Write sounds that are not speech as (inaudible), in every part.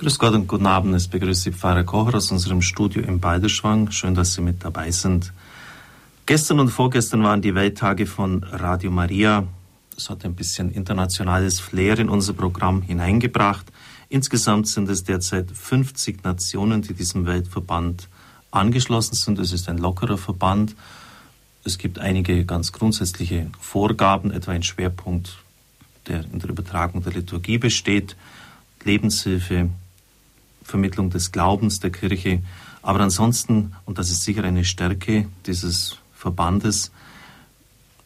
Grüß Gott und guten Abend. Es begrüßt Sie Pfarrer Kocher aus unserem Studio im Balderschwang. Schön, dass Sie mit dabei sind. Gestern und vorgestern waren die Welttage von Radio Maria. Das hat ein bisschen internationales Flair in unser Programm hineingebracht. Insgesamt sind es derzeit 50 Nationen, die diesem Weltverband angeschlossen sind. Es ist ein lockerer Verband. Es gibt einige ganz grundsätzliche Vorgaben, etwa ein Schwerpunkt, der in der Übertragung der Liturgie besteht, Lebenshilfe, Vermittlung des Glaubens der Kirche. Aber ansonsten, und das ist sicher eine Stärke dieses Verbandes,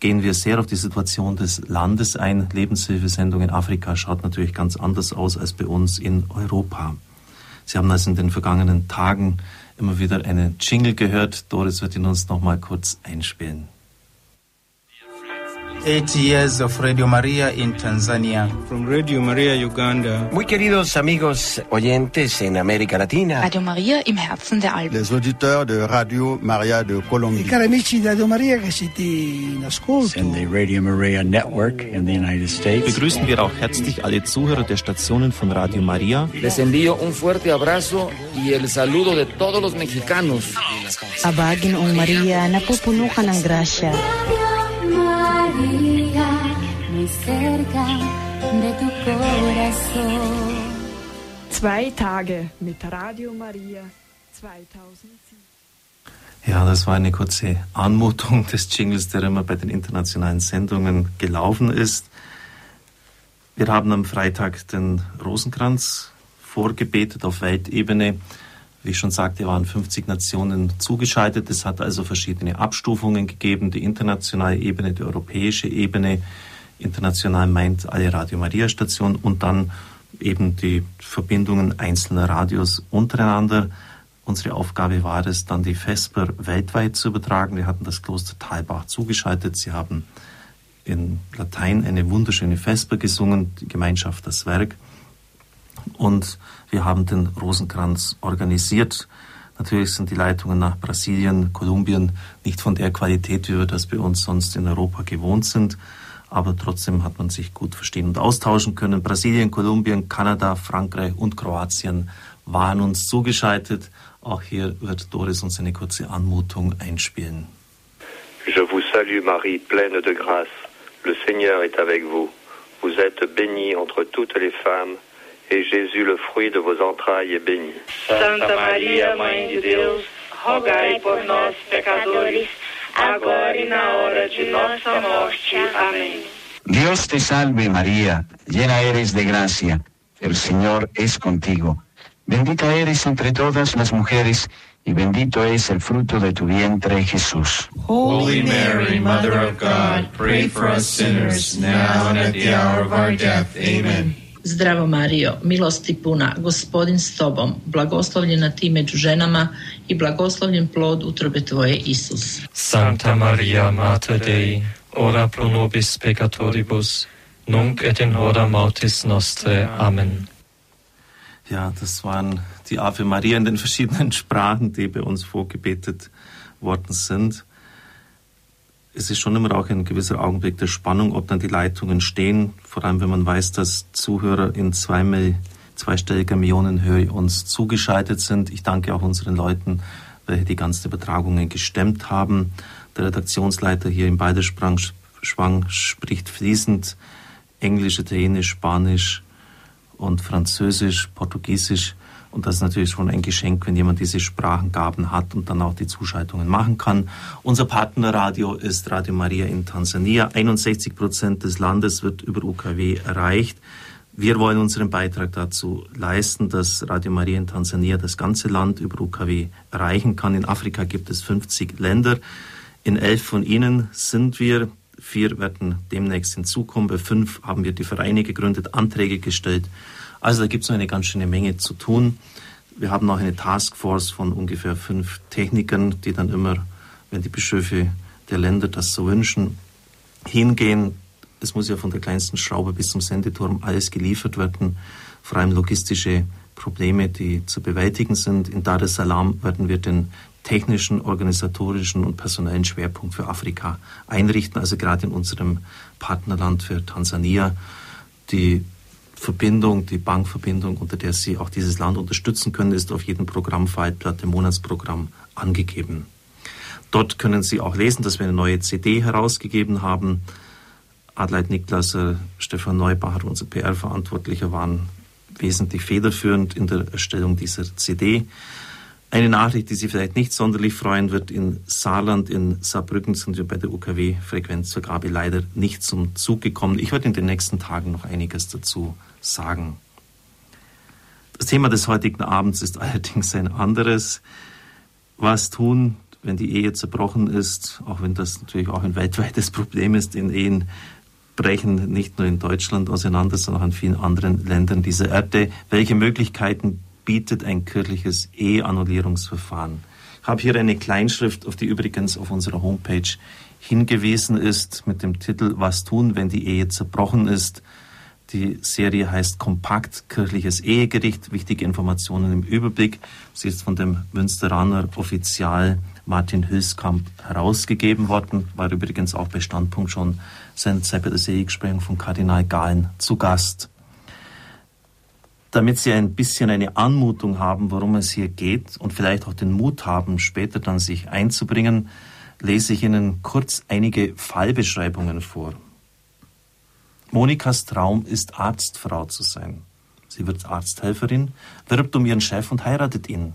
gehen wir sehr auf die Situation des Landes ein. Lebenshilfesendung in Afrika schaut natürlich ganz anders aus als bei uns in Europa. Sie haben also in den vergangenen Tagen immer wieder einen Jingle gehört. Doris wird ihn uns noch mal kurz einspielen. Eight years of Radio Maria in Tanzania. From Radio Maria Uganda. Muy queridos amigos oyentes en América Latina. Radio Maria im Herzen der Alpen. Les auditeurs de Radio Maria de Colombie. Cari amici di Radio Maria che siete in ascolto. In the Radio Maria Network in the United States. Begrüßen wir auch herzlich alle Zuhörer der Stationen von Radio Maria. Les envío un fuerte abrazo y el saludo de todos los mexicanos. Abagin ang Maria, napupulukan ng grasya. Muy cerca de tu corazón. Zwei Tage mit Radio Maria 2007. Ja, das war eine kurze Anmutung (laughs) des Jingles, der immer bei den internationalen Sendungen gelaufen ist. Wir haben am Freitag den Rosenkranz vorgebetet auf Weltebene. Wie ich schon sagte, waren 50 Nationen zugeschaltet. Es hat also verschiedene Abstufungen gegeben, die internationale Ebene, die europäische Ebene. International meint alle Radio Maria Stationen und dann eben die Verbindungen einzelner Radios untereinander. Unsere Aufgabe war es, dann die Vesper weltweit zu übertragen. Wir hatten das Kloster Talbach zugeschaltet. Sie haben in Latein eine wunderschöne Vesper gesungen, die Gemeinschaft das Werk. Und wir haben den Rosenkranz organisiert. Natürlich sind die Leitungen nach Brasilien, Kolumbien nicht von der Qualität, wie wir das bei uns sonst in Europa gewohnt sind. Aber trotzdem hat man sich gut verstehen und austauschen können. Brasilien, Kolumbien, Kanada, Frankreich und Kroatien waren uns zugeschaltet. Auch hier wird Doris uns eine kurze Anmutung einspielen. Je vous salue Marie, pleine de grâce. Le Seigneur est avec vous. Vous êtes bénie entre toutes les femmes et Jésus, le fruit de vos entrailles, est béni. Santa Maria, Mãe de Deus, rogai por nós, pecadores, agora e na hora de nossa morte. Amém. Dios te salve María, llena eres de gracia, el Señor es contigo. Bendita eres entre todas las mujeres, y bendito es el fruto de tu vientre, Jesús. Holy Mary, Mother of God, pray for us sinners, now and at the hour of our death. Amen. Zdravo Marijo, milosti puna, gospodin s tobom, blagoslovljena ti među ženama i blagoslovljen plod utrobe tvoje, Isus. Santa Maria, Mater Dei, ora pro nobis peccatoribus, nunc et in hora mortis nostre. Amen. Ja, das waren die Ave Maria in den verschiedenen Sprachen, die bei uns vorgebetet worden sind es ist schon immer auch ein gewisser Augenblick der Spannung, ob dann die Leitungen stehen, vor allem wenn man weiß, dass Zuhörer in zwei, zweistelliger Millionenhöhe uns zugeschaltet sind. Ich danke auch unseren Leuten, welche die ganzen Übertragungen gestemmt haben. Der Redaktionsleiter hier im Beiderschwang spricht fließend Englisch, Italienisch, Spanisch und Französisch, Portugiesisch. Und das ist natürlich schon ein Geschenk, wenn jemand diese Sprachengaben hat und dann auch die Zuschaltungen machen kann. Unser Partnerradio ist Radio Maria in Tansania. 61 Prozent des Landes wird über UKW erreicht. Wir wollen unseren Beitrag dazu leisten, dass Radio Maria in Tansania das ganze Land über UKW erreichen kann. In Afrika gibt es 50 Länder. In elf von ihnen sind wir. Vier werden demnächst hinzukommen. Bei fünf haben wir die Vereine gegründet, Anträge gestellt. Also da gibt es noch eine ganz schöne Menge zu tun. Wir haben auch eine Taskforce von ungefähr fünf Technikern, die dann immer, wenn die Bischöfe der Länder das so wünschen, hingehen. Es muss ja von der kleinsten Schraube bis zum Sendeturm alles geliefert werden, vor allem logistische Probleme, die zu bewältigen sind. In Dar es Salaam werden wir den technischen, organisatorischen und personellen Schwerpunkt für Afrika einrichten, also gerade in unserem Partnerland für Tansania. Die Verbindung, die Bankverbindung, unter der Sie auch dieses Land unterstützen können, ist auf jedem Programmfaltblatt im Monatsprogramm angegeben. Dort können Sie auch lesen, dass wir eine neue CD herausgegeben haben. Adleit Niklasser, Stefan Neubacher, unser PR-Verantwortlicher, waren wesentlich federführend in der Erstellung dieser CD. Eine Nachricht, die Sie vielleicht nicht sonderlich freuen wird, in Saarland, in Saarbrücken sind wir bei der UKW-Frequenzvergabe leider nicht zum Zug gekommen. Ich werde in den nächsten Tagen noch einiges dazu sagen. Das Thema des heutigen Abends ist allerdings ein anderes. Was tun, wenn die Ehe zerbrochen ist, auch wenn das natürlich auch ein weltweites Problem ist, in Ehen brechen nicht nur in Deutschland auseinander, sondern auch in vielen anderen Ländern dieser Erde. Welche Möglichkeiten bietet ein kirchliches Eheannullierungsverfahren? Ich habe hier eine Kleinschrift, auf die übrigens auf unserer Homepage hingewiesen ist, mit dem Titel Was tun, wenn die Ehe zerbrochen ist. Die Serie heißt Kompakt Kirchliches Ehegericht. Wichtige Informationen im Überblick. Sie ist von dem Münsteraner Offizial Martin Hülskamp herausgegeben worden. War übrigens auch bei Standpunkt schon bei der Seligsprechung von Kardinal Gahlen zu Gast. Damit Sie ein bisschen eine Anmutung haben, worum es hier geht und vielleicht auch den Mut haben, später dann sich einzubringen, lese ich Ihnen kurz einige Fallbeschreibungen vor. Monikas Traum ist Arztfrau zu sein. Sie wird Arzthelferin, wirbt um ihren Chef und heiratet ihn.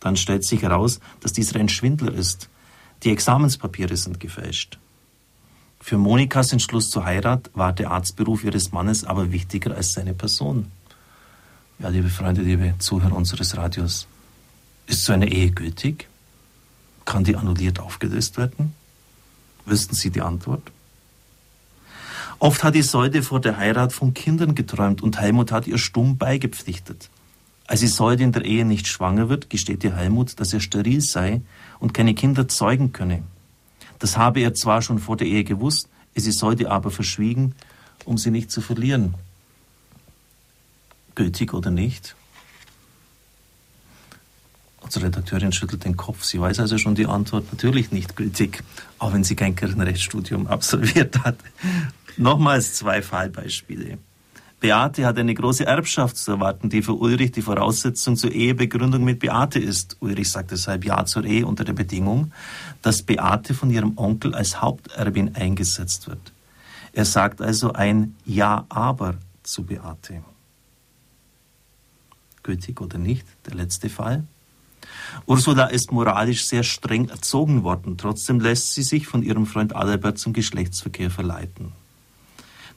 Dann stellt sich heraus, dass dieser ein Schwindler ist. Die Examenspapiere sind gefälscht. Für Monikas Entschluss zur Heirat war der Arztberuf ihres Mannes aber wichtiger als seine Person. Ja, liebe Freunde, liebe Zuhörer unseres Radios, ist so eine Ehe gültig? Kann die annulliert aufgelöst werden? Wüssten Sie die Antwort? Oft hat Isolde vor der Heirat von Kindern geträumt und Helmut hat ihr stumm beigepflichtet. Als Isolde in der Ehe nicht schwanger wird, gesteht ihr Helmut, dass er steril sei und keine Kinder zeugen könne. Das habe er zwar schon vor der Ehe gewusst, es Isolde aber verschwiegen, um sie nicht zu verlieren. Gültig oder nicht? Unsere Redakteurin schüttelt den Kopf. Sie weiß also schon die Antwort. Natürlich nicht gültig, auch wenn sie kein Kirchenrechtsstudium absolviert hat. Nochmals zwei Fallbeispiele. Beate hat eine große Erbschaft zu erwarten, die für Ulrich die Voraussetzung zur Ehebegründung mit Beate ist. Ulrich sagt deshalb Ja zur Ehe unter der Bedingung, dass Beate von ihrem Onkel als Haupterbin eingesetzt wird. Er sagt also ein Ja, aber zu Beate. Gültig oder nicht? Der letzte Fall. Ursula ist moralisch sehr streng erzogen worden. Trotzdem lässt sie sich von ihrem Freund Adalbert zum Geschlechtsverkehr verleiten.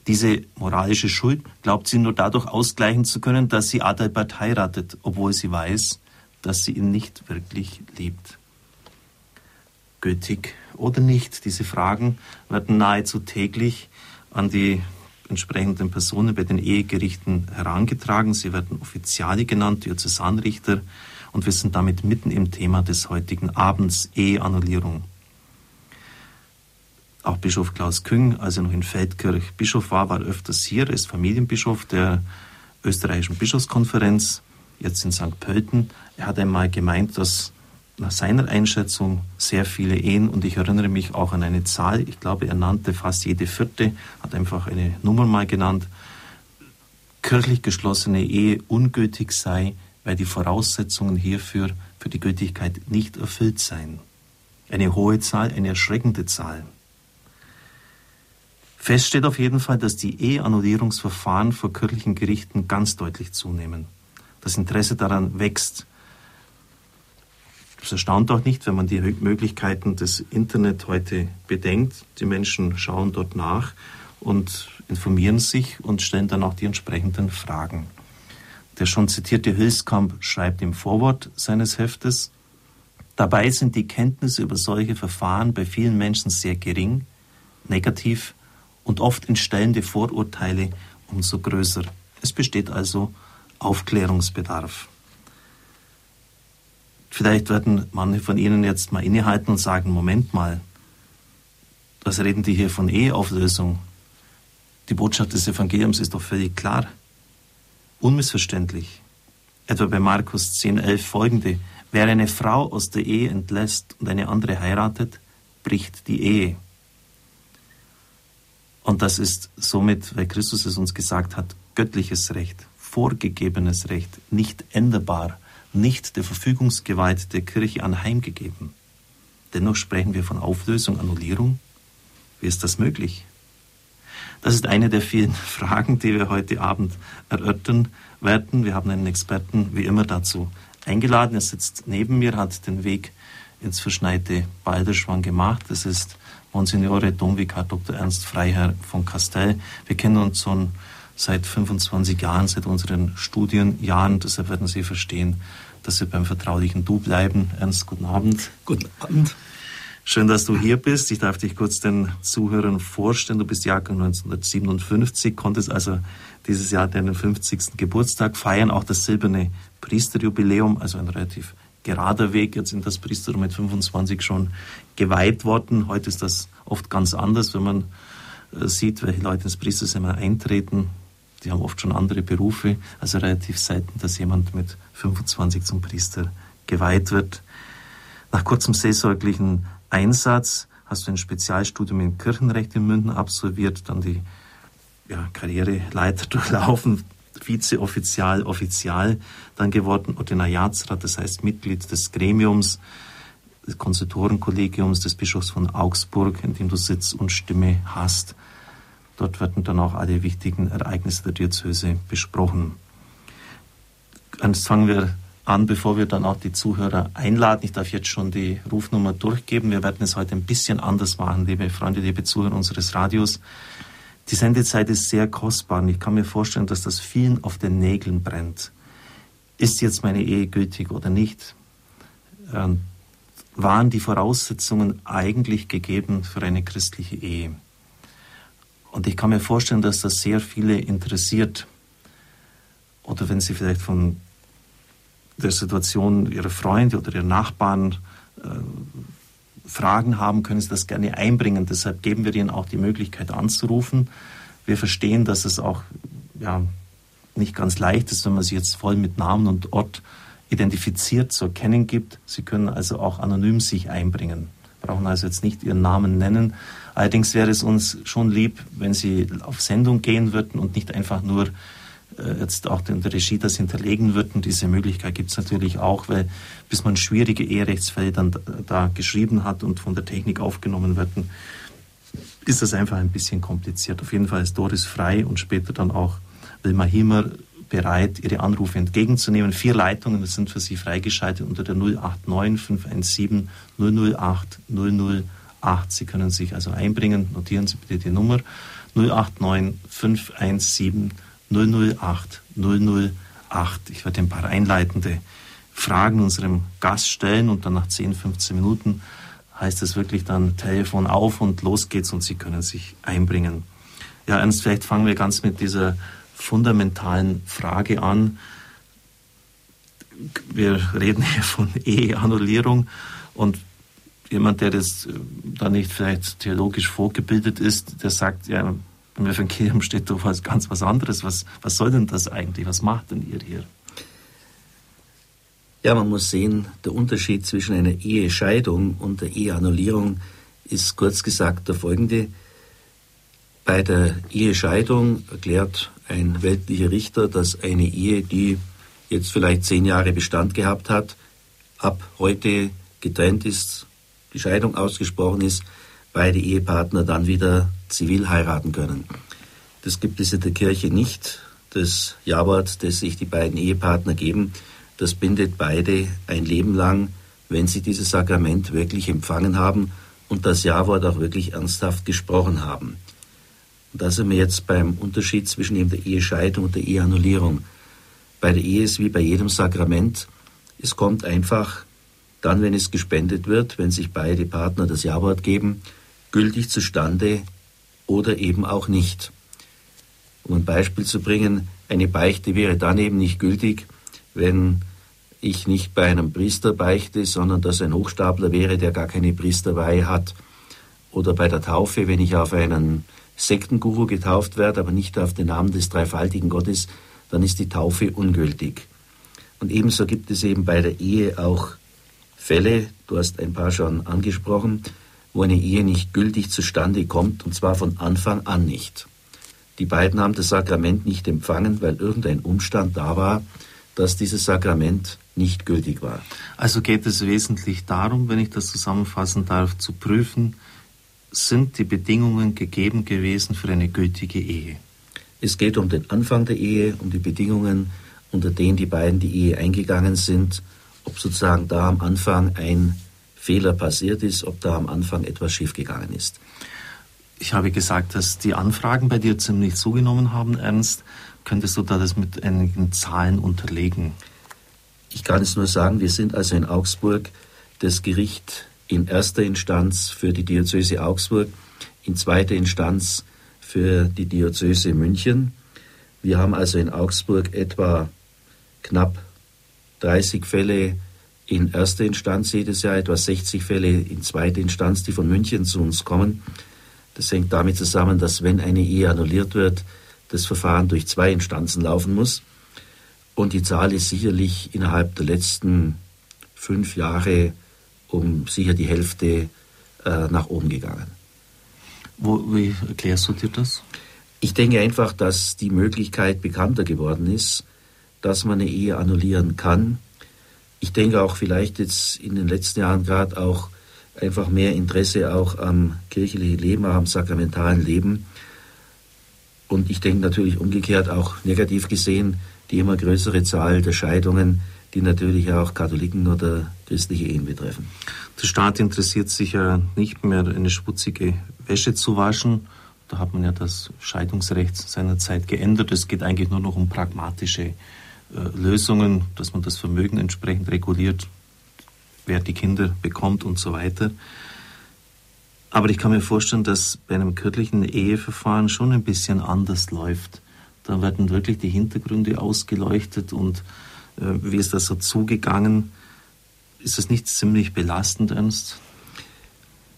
Diese moralische Schuld glaubt sie nur dadurch ausgleichen zu können, dass sie Adalbert heiratet, obwohl sie weiß, dass sie ihn nicht wirklich liebt. Gültig oder nicht, diese Fragen werden nahezu täglich an die entsprechenden Personen bei den Ehegerichten herangetragen. Sie werden Offiziale genannt, Diözesanrichter, und wir sind damit mitten im Thema des heutigen Abends, Eheannullierung. Auch Bischof Klaus Küng, als er noch in Feldkirch Bischof war, war öfters hier, er ist Familienbischof der österreichischen Bischofskonferenz, jetzt in St. Pölten. Er hat einmal gemeint, dass nach seiner Einschätzung sehr viele Ehen, und ich erinnere mich auch an eine Zahl, ich glaube, er nannte fast jede vierte, hat einfach eine Nummer mal genannt, kirchlich geschlossene Ehe ungültig sei, weil die Voraussetzungen hierfür für die Gültigkeit nicht erfüllt seien. Eine hohe Zahl, eine erschreckende Zahl. Fest steht auf jeden Fall, dass die Eheannullierungsverfahren vor kirchlichen Gerichten ganz deutlich zunehmen. Das Interesse daran wächst. Das erstaunt auch nicht, wenn man die Möglichkeiten des Internet heute bedenkt. Die Menschen schauen dort nach und informieren sich und stellen dann auch die entsprechenden Fragen. Der schon zitierte Hülskamp schreibt im Vorwort seines Heftes, Dabei sind die Kenntnisse über solche Verfahren bei vielen Menschen sehr gering, negativ und oft entstellende Vorurteile umso größer. Es besteht also Aufklärungsbedarf. Vielleicht werden manche von Ihnen jetzt mal innehalten und sagen, Moment mal, was reden die hier von Eheauflösung? Die Botschaft des Evangeliums ist doch völlig klar, unmissverständlich. Etwa bei Markus 10, 11 folgende. Wer eine Frau aus der Ehe entlässt und eine andere heiratet, bricht die Ehe. Und das ist somit, weil Christus es uns gesagt hat, göttliches Recht, vorgegebenes Recht, nicht änderbar, nicht der Verfügungsgewalt der Kirche anheimgegeben. Dennoch sprechen wir von Auflösung, Annullierung. Wie ist das möglich? Das ist eine der vielen (laughs) Fragen, die wir heute Abend erörtern werden. Wir haben einen Experten wie immer dazu eingeladen. Er sitzt neben mir, hat den Weg ins verschneite Balderschwang gemacht. Das ist Monsignore Domvikar Dr. Ernst Freiherr von Castell. Wir kennen uns schon seit 25 Jahren, seit unseren Studienjahren. Deshalb werden Sie verstehen, dass wir beim vertraulichen Du bleiben. Ernst, guten Abend. Guten Abend. Schön, dass du hier bist. Ich darf dich kurz den Zuhörern vorstellen. Du bist Jahrgang 1957, konntest also dieses Jahr deinen 50. Geburtstag feiern, auch das silberne Priesterjubiläum, also ein relativ gerader Weg jetzt in das Priestertum mit 25 schon geweiht worden. Heute ist das oft ganz anders, wenn man äh, sieht, welche Leute ins Priesterseminar eintreten. Die haben oft schon andere Berufe, also relativ selten, dass jemand mit 25 zum Priester geweiht wird. Nach kurzem seelsorglichen Einsatz hast du ein Spezialstudium in Kirchenrecht in München absolviert, dann die ja, Karriereleiter (laughs) durchlaufen, Vizeoffizial, Offizial dann geworden, Ordinariatsrat, das heißt Mitglied des Gremiums, des Konsultorenkollegiums des Bischofs von Augsburg, in dem du Sitz und Stimme hast. Dort werden dann auch alle wichtigen Ereignisse der Diözese besprochen. Jetzt fangen wir an, bevor wir dann auch die Zuhörer einladen. Ich darf jetzt schon die Rufnummer durchgeben. Wir werden es heute ein bisschen anders machen, liebe Freunde, liebe Zuhörer unseres Radios. Die Sendezeit ist sehr kostbar und ich kann mir vorstellen, dass das vielen auf den Nägeln brennt. Ist jetzt meine Ehe gültig oder nicht? Ähm, waren die Voraussetzungen eigentlich gegeben für eine christliche Ehe? Und ich kann mir vorstellen, dass das sehr viele interessiert. Oder wenn sie vielleicht von der Situation ihrer Freunde oder ihrer Nachbarn äh, Fragen haben, können Sie das gerne einbringen. Deshalb geben wir Ihnen auch die Möglichkeit anzurufen. Wir verstehen, dass es auch ja, nicht ganz leicht ist, wenn man sich jetzt voll mit Namen und Ort identifiziert zu erkennen gibt. Sie können also auch anonym sich einbringen. Brauchen also jetzt nicht Ihren Namen nennen. Allerdings wäre es uns schon lieb, wenn Sie auf Sendung gehen würden und nicht einfach nur jetzt auch der Regie das hinterlegen würden. Diese Möglichkeit gibt es natürlich auch, weil bis man schwierige Eherechtsfälle dann da geschrieben hat und von der Technik aufgenommen werden, ist das einfach ein bisschen kompliziert. Auf jeden Fall ist Doris frei und später dann auch Wilma Hiemer bereit, Ihre Anrufe entgegenzunehmen. Vier Leitungen sind für Sie freigeschaltet unter der 089 517 008 008. Sie können sich also einbringen. Notieren Sie bitte die Nummer 089 517 008 008. Ich werde ein paar einleitende Fragen unserem Gast stellen und dann nach 10, 15 Minuten heißt es wirklich dann Telefon auf und los geht's und Sie können sich einbringen. Ja, Ernst, vielleicht fangen wir ganz mit dieser fundamentalen Frage an. Wir reden hier von (laughs) Eheannullierung und jemand, der das äh, da nicht vielleicht theologisch vorgebildet ist, der sagt, ja, im Evangelium steht doch was ganz was anderes. Was, was soll denn das eigentlich? Was macht denn ihr hier? Ja, man muss sehen, der Unterschied zwischen einer Ehescheidung und der Eheannullierung ist kurz gesagt der folgende. Bei der Ehescheidung erklärt ein weltlicher Richter, dass eine Ehe, die jetzt vielleicht zehn Jahre Bestand gehabt hat, ab heute getrennt ist, die Scheidung ausgesprochen ist, beide Ehepartner dann wieder zivil heiraten können. Das gibt es in der Kirche nicht. Das Jawort, das sich die beiden Ehepartner geben, das bindet beide ein Leben lang, wenn sie dieses Sakrament wirklich empfangen haben und das Jawort auch wirklich ernsthaft gesprochen haben. Und da sind wir jetzt beim Unterschied zwischen eben der Ehescheidung und der Eheannullierung. Bei der Ehe ist wie bei jedem Sakrament, es kommt einfach dann, wenn es gespendet wird, wenn sich beide Partner das Jawort geben, gültig zustande oder eben auch nicht. Um ein Beispiel zu bringen, eine Beichte wäre dann eben nicht gültig, wenn ich nicht bei einem Priester beichte, sondern dass ein Hochstapler wäre, der gar keine Priesterweihe hat. Oder bei der Taufe, wenn ich auf einen Sektenguru getauft werde, aber nicht auf den Namen des dreifaltigen Gottes, dann ist die Taufe ungültig. Und ebenso gibt es eben bei der Ehe auch Fälle, du hast ein paar schon angesprochen, wo eine Ehe nicht gültig zustande kommt, und zwar von Anfang an nicht. Die beiden haben das Sakrament nicht empfangen, weil irgendein Umstand da war, dass dieses Sakrament nicht gültig war. Also geht es wesentlich darum, wenn ich das zusammenfassen darf, zu prüfen, sind die Bedingungen gegeben gewesen für eine gültige Ehe? Es geht um den Anfang der Ehe, um die Bedingungen, unter denen die beiden die Ehe eingegangen sind, ob sozusagen da am Anfang ein Fehler passiert ist, ob da am Anfang etwas schiefgegangen ist. Ich habe gesagt, dass die Anfragen bei dir ziemlich zugenommen haben, Ernst. Könntest du da das mit einigen Zahlen unterlegen? Ich kann es nur sagen, wir sind also in Augsburg das Gericht in erster Instanz für die Diözese Augsburg, in zweiter Instanz für die Diözese München. Wir haben also in Augsburg etwa knapp 30 Fälle in erster Instanz jedes Jahr, etwa 60 Fälle in zweiter Instanz, die von München zu uns kommen. Das hängt damit zusammen, dass wenn eine Ehe annulliert wird, das Verfahren durch zwei Instanzen laufen muss. Und die Zahl ist sicherlich innerhalb der letzten fünf Jahre um sicher die Hälfte äh, nach oben gegangen. Wo, wie erklärst du dir das? Ich denke einfach, dass die Möglichkeit bekannter geworden ist, dass man eine Ehe annullieren kann. Ich denke auch vielleicht jetzt in den letzten Jahren gerade auch einfach mehr Interesse auch am kirchlichen Leben, am sakramentalen Leben. Und ich denke natürlich umgekehrt auch negativ gesehen die immer größere Zahl der Scheidungen, die natürlich auch Katholiken oder christliche Ehen betreffen. Der Staat interessiert sich ja nicht mehr, eine schmutzige Wäsche zu waschen. Da hat man ja das Scheidungsrecht seinerzeit geändert. Es geht eigentlich nur noch um pragmatische Lösungen, dass man das Vermögen entsprechend reguliert, wer die Kinder bekommt und so weiter. Aber ich kann mir vorstellen, dass bei einem kirchlichen Eheverfahren schon ein bisschen anders läuft. Da werden wirklich die Hintergründe ausgeleuchtet und äh, wie ist das so zugegangen? Ist das nicht ziemlich belastend, Ernst?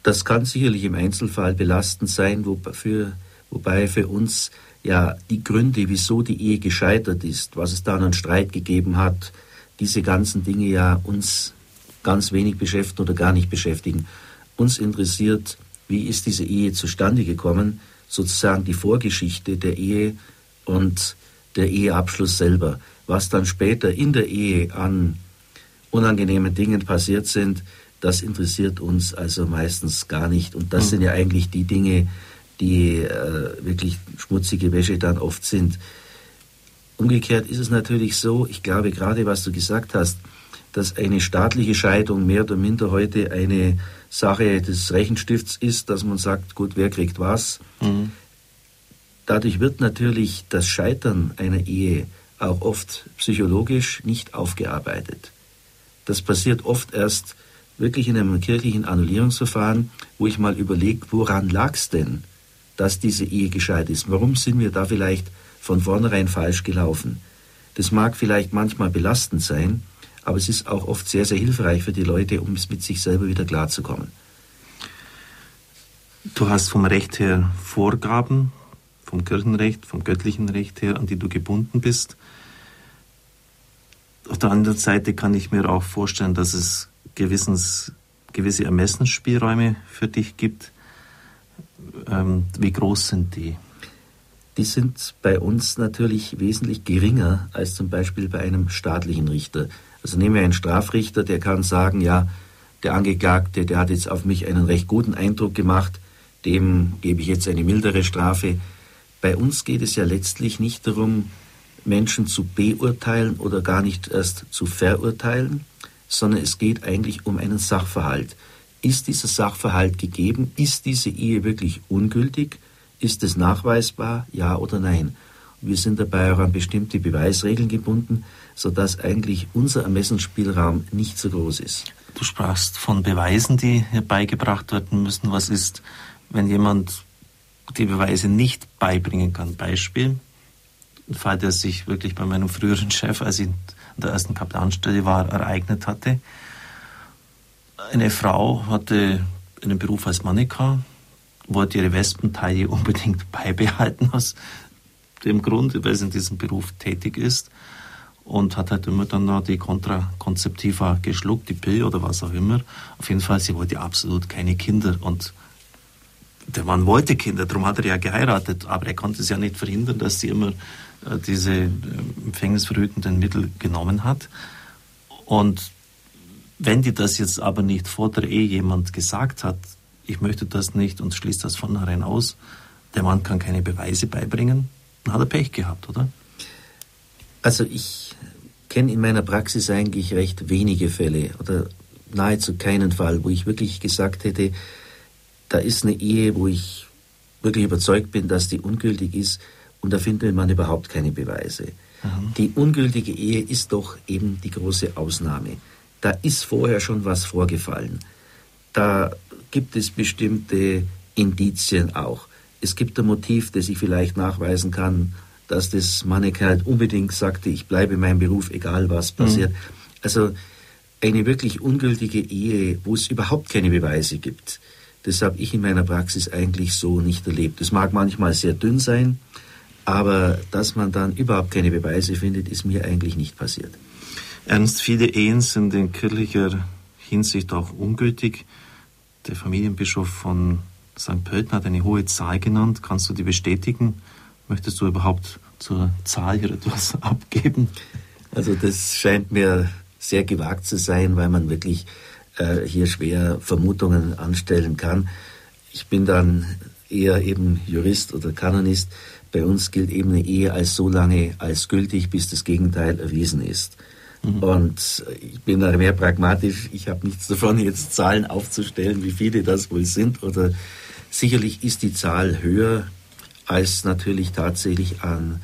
Das kann sicherlich im Einzelfall belastend sein, wofür, wobei für uns ja die Gründe, wieso die Ehe gescheitert ist, was es da an Streit gegeben hat, diese ganzen Dinge ja uns ganz wenig beschäftigen oder gar nicht beschäftigen. Uns interessiert, wie ist diese Ehe zustande gekommen, sozusagen die Vorgeschichte der Ehe und der Eheabschluss selber. Was dann später in der Ehe an unangenehmen Dingen passiert sind, das interessiert uns also meistens gar nicht. Und das mhm. sind ja eigentlich die Dinge, die äh, wirklich schmutzige Wäsche dann oft sind. Umgekehrt ist es natürlich so, ich glaube gerade, was du gesagt hast, dass eine staatliche Scheidung mehr oder minder heute eine Sache des Rechenstifts ist, dass man sagt, gut, wer kriegt was. Mhm. Dadurch wird natürlich das Scheitern einer Ehe auch oft psychologisch nicht aufgearbeitet. Das passiert oft erst wirklich in einem kirchlichen Annullierungsverfahren, wo ich mal überlege, woran lag es denn, dass diese Ehe gescheit ist? Warum sind wir da vielleicht von vornherein falsch gelaufen? Das mag vielleicht manchmal belastend sein, aber es ist auch oft sehr, sehr hilfreich für die Leute, um es mit sich selber wieder klarzukommen. Du hast vom Recht her Vorgaben, vom Kirchenrecht, vom göttlichen Recht her, an die du gebunden bist. Auf der anderen Seite kann ich mir auch vorstellen, dass es gewissens, gewisse Ermessensspielräume für dich gibt. Ähm, wie groß sind die? Die sind bei uns natürlich wesentlich geringer als zum Beispiel bei einem staatlichen Richter. Also nehmen wir einen Strafrichter, der kann sagen, ja, der Angeklagte, der hat jetzt auf mich einen recht guten Eindruck gemacht, dem gebe ich jetzt eine mildere Strafe. Bei uns geht es ja letztlich nicht darum, Menschen zu beurteilen oder gar nicht erst zu verurteilen, sondern es geht eigentlich um einen Sachverhalt. Ist dieser Sachverhalt gegeben? Ist diese Ehe wirklich ungültig? Ist es nachweisbar? Ja oder nein? Wir sind dabei auch an bestimmte Beweisregeln gebunden, sodass eigentlich unser Ermessensspielraum nicht so groß ist. Du sprachst von Beweisen, die herbeigebracht werden müssen. Was ist, wenn jemand die Beweise nicht beibringen kann? Beispiel, ein Fall, der sich wirklich bei meinem früheren Chef, als ich in der ersten Kaplanstelle war, ereignet hatte. Eine Frau hatte einen Beruf als Mannequin, wollte ihre Wespentaille (laughs) unbedingt beibehalten aus dem Grund, weil sie in diesem Beruf tätig ist und hat halt immer dann noch die Kontrakonzeptiva geschluckt, die Pille oder was auch immer. Auf jeden Fall, sie wollte absolut keine Kinder und der Mann wollte Kinder, darum hat er ja geheiratet, aber er konnte es ja nicht verhindern, dass sie immer äh, diese äh, empfängnisverhütenden Mittel genommen hat. Und wenn dir das jetzt aber nicht vor der Ehe jemand gesagt hat, ich möchte das nicht und schließt das von vornherein aus, der Mann kann keine Beweise beibringen, dann hat er Pech gehabt, oder? Also ich kenne in meiner Praxis eigentlich recht wenige Fälle oder nahezu keinen Fall, wo ich wirklich gesagt hätte, da ist eine Ehe, wo ich wirklich überzeugt bin, dass die ungültig ist und da findet man überhaupt keine Beweise. Mhm. Die ungültige Ehe ist doch eben die große Ausnahme. Da ist vorher schon was vorgefallen. Da gibt es bestimmte Indizien auch. Es gibt ein Motiv, das ich vielleicht nachweisen kann, dass das halt unbedingt sagte, ich bleibe in meinem Beruf, egal was passiert. Mhm. Also eine wirklich ungültige Ehe, wo es überhaupt keine Beweise gibt, das habe ich in meiner Praxis eigentlich so nicht erlebt. Es mag manchmal sehr dünn sein, aber dass man dann überhaupt keine Beweise findet, ist mir eigentlich nicht passiert. Ernst, viele Ehen sind in kirchlicher Hinsicht auch ungültig. Der Familienbischof von St. Pölten hat eine hohe Zahl genannt. Kannst du die bestätigen? Möchtest du überhaupt zur Zahl hier etwas (laughs) abgeben? Also das scheint mir sehr gewagt zu sein, weil man wirklich äh, hier schwer Vermutungen anstellen kann. Ich bin dann eher eben Jurist oder Kanonist. Bei uns gilt eben eine Ehe als so lange als gültig, bis das Gegenteil erwiesen ist. Mhm. Und ich bin da mehr pragmatisch. Ich habe nichts davon, jetzt Zahlen aufzustellen, wie viele das wohl sind. Oder sicherlich ist die Zahl höher, als natürlich tatsächlich an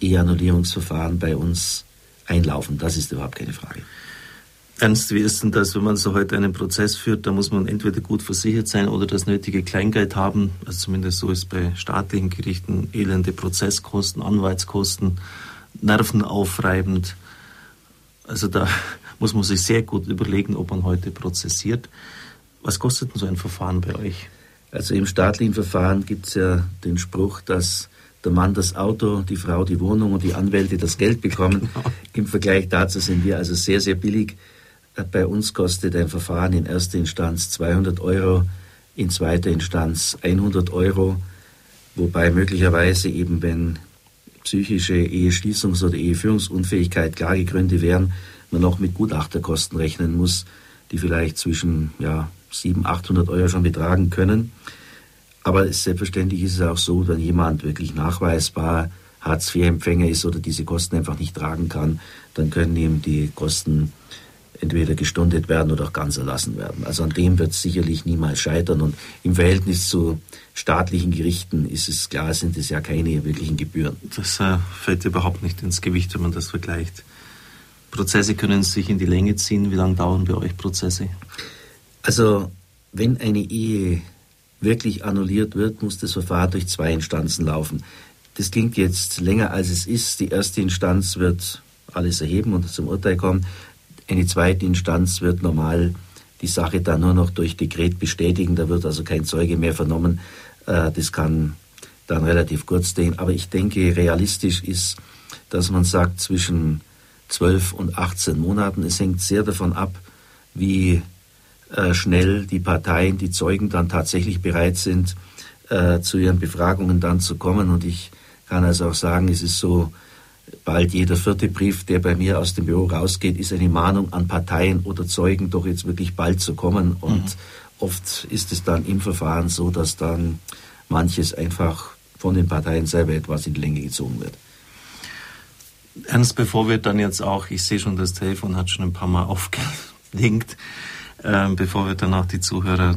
Eheannullierungsverfahren bei uns einlaufen. Das ist überhaupt keine Frage. Ernst, wie ist denn das, wenn man so heute einen Prozess führt, da muss man entweder gut versichert sein oder das nötige Kleingeld haben. Also zumindest so ist bei staatlichen Gerichten elende Prozesskosten, Anwaltskosten, nervenaufreibend. Also da (laughs) muss man sich sehr gut überlegen, ob man heute prozessiert. Was kostet denn so ein Verfahren bei euch? Also im staatlichen Verfahren gibt es ja den Spruch, dass der Mann das Auto, die Frau die Wohnung und die Anwälte das Geld bekommen. (laughs) Genau. Im Vergleich dazu sind wir also sehr, sehr billig bei uns kostet ein Verfahren in erster Instanz 200 Euro, in zweiter Instanz 100 Euro, wobei möglicherweise eben, wenn psychische Eheschließungs- oder Eheführungsunfähigkeit klare Gründe wären, man auch mit Gutachterkosten rechnen muss, die vielleicht zwischen ja, 700, 800 Euro schon betragen können. Aber selbstverständlich ist es auch so, wenn jemand wirklich nachweisbar Hartz-IV-Empfänger ist oder diese Kosten einfach nicht tragen kann, dann können ihm die Kosten entweder gestundet werden oder auch ganz erlassen werden. Also an dem wird es sicherlich niemals scheitern. Und im Verhältnis zu staatlichen Gerichten ist es klar, sind es ja keine wirklichen Gebühren. Das äh, fällt überhaupt nicht ins Gewicht, wenn man das vergleicht. Prozesse können sich in die Länge ziehen. Wie lange dauern bei euch Prozesse? Also wenn eine Ehe wirklich annulliert wird, muss das Verfahren durch zwei Instanzen laufen. Das klingt jetzt länger als es ist. Die erste Instanz wird alles erheben und zum Urteil kommen. Eine zweite Instanz wird normal die Sache dann nur noch durch Dekret bestätigen. Da wird also kein Zeuge mehr vernommen. Äh, das kann dann relativ kurz gehen. Aber ich denke, realistisch ist, dass man sagt, zwischen 12 und 18 Monaten. Es hängt sehr davon ab, wie äh, schnell die Parteien, die Zeugen dann tatsächlich bereit sind, äh, zu ihren Befragungen dann zu kommen. Und ich kann also auch sagen, es ist so, bald jeder vierte Brief, der bei mir aus dem Büro rausgeht, ist eine Mahnung an Parteien oder Zeugen, doch jetzt wirklich bald zu kommen. Und mhm. oft ist es dann im Verfahren so, dass dann manches einfach von den Parteien selber etwas in die Länge gezogen wird. Ernst, bevor wir dann jetzt auch, ich sehe schon, das Telefon hat schon ein paar Mal (laughs) aufgelinkt, äh, bevor wir dann auch die Zuhörer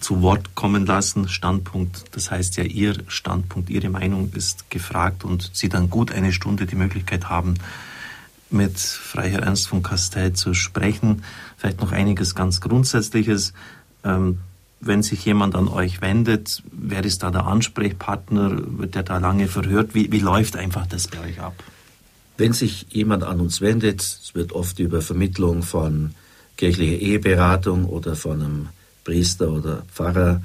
zu Wort kommen lassen. Standpunkt, das heißt ja, Ihr Standpunkt, Ihre Meinung ist gefragt und Sie dann gut eine Stunde die Möglichkeit haben, mit Freiherr Ernst von Castell zu sprechen. Vielleicht noch einiges ganz Grundsätzliches. Ähm, wenn sich jemand an euch wendet, wer ist da der Ansprechpartner? Wird der da lange verhört? Wie, wie läuft einfach das bei euch ab? Wenn sich jemand an uns wendet, es wird oft über Vermittlung von kirchlicher Eheberatung oder von einem Priester oder Pfarrer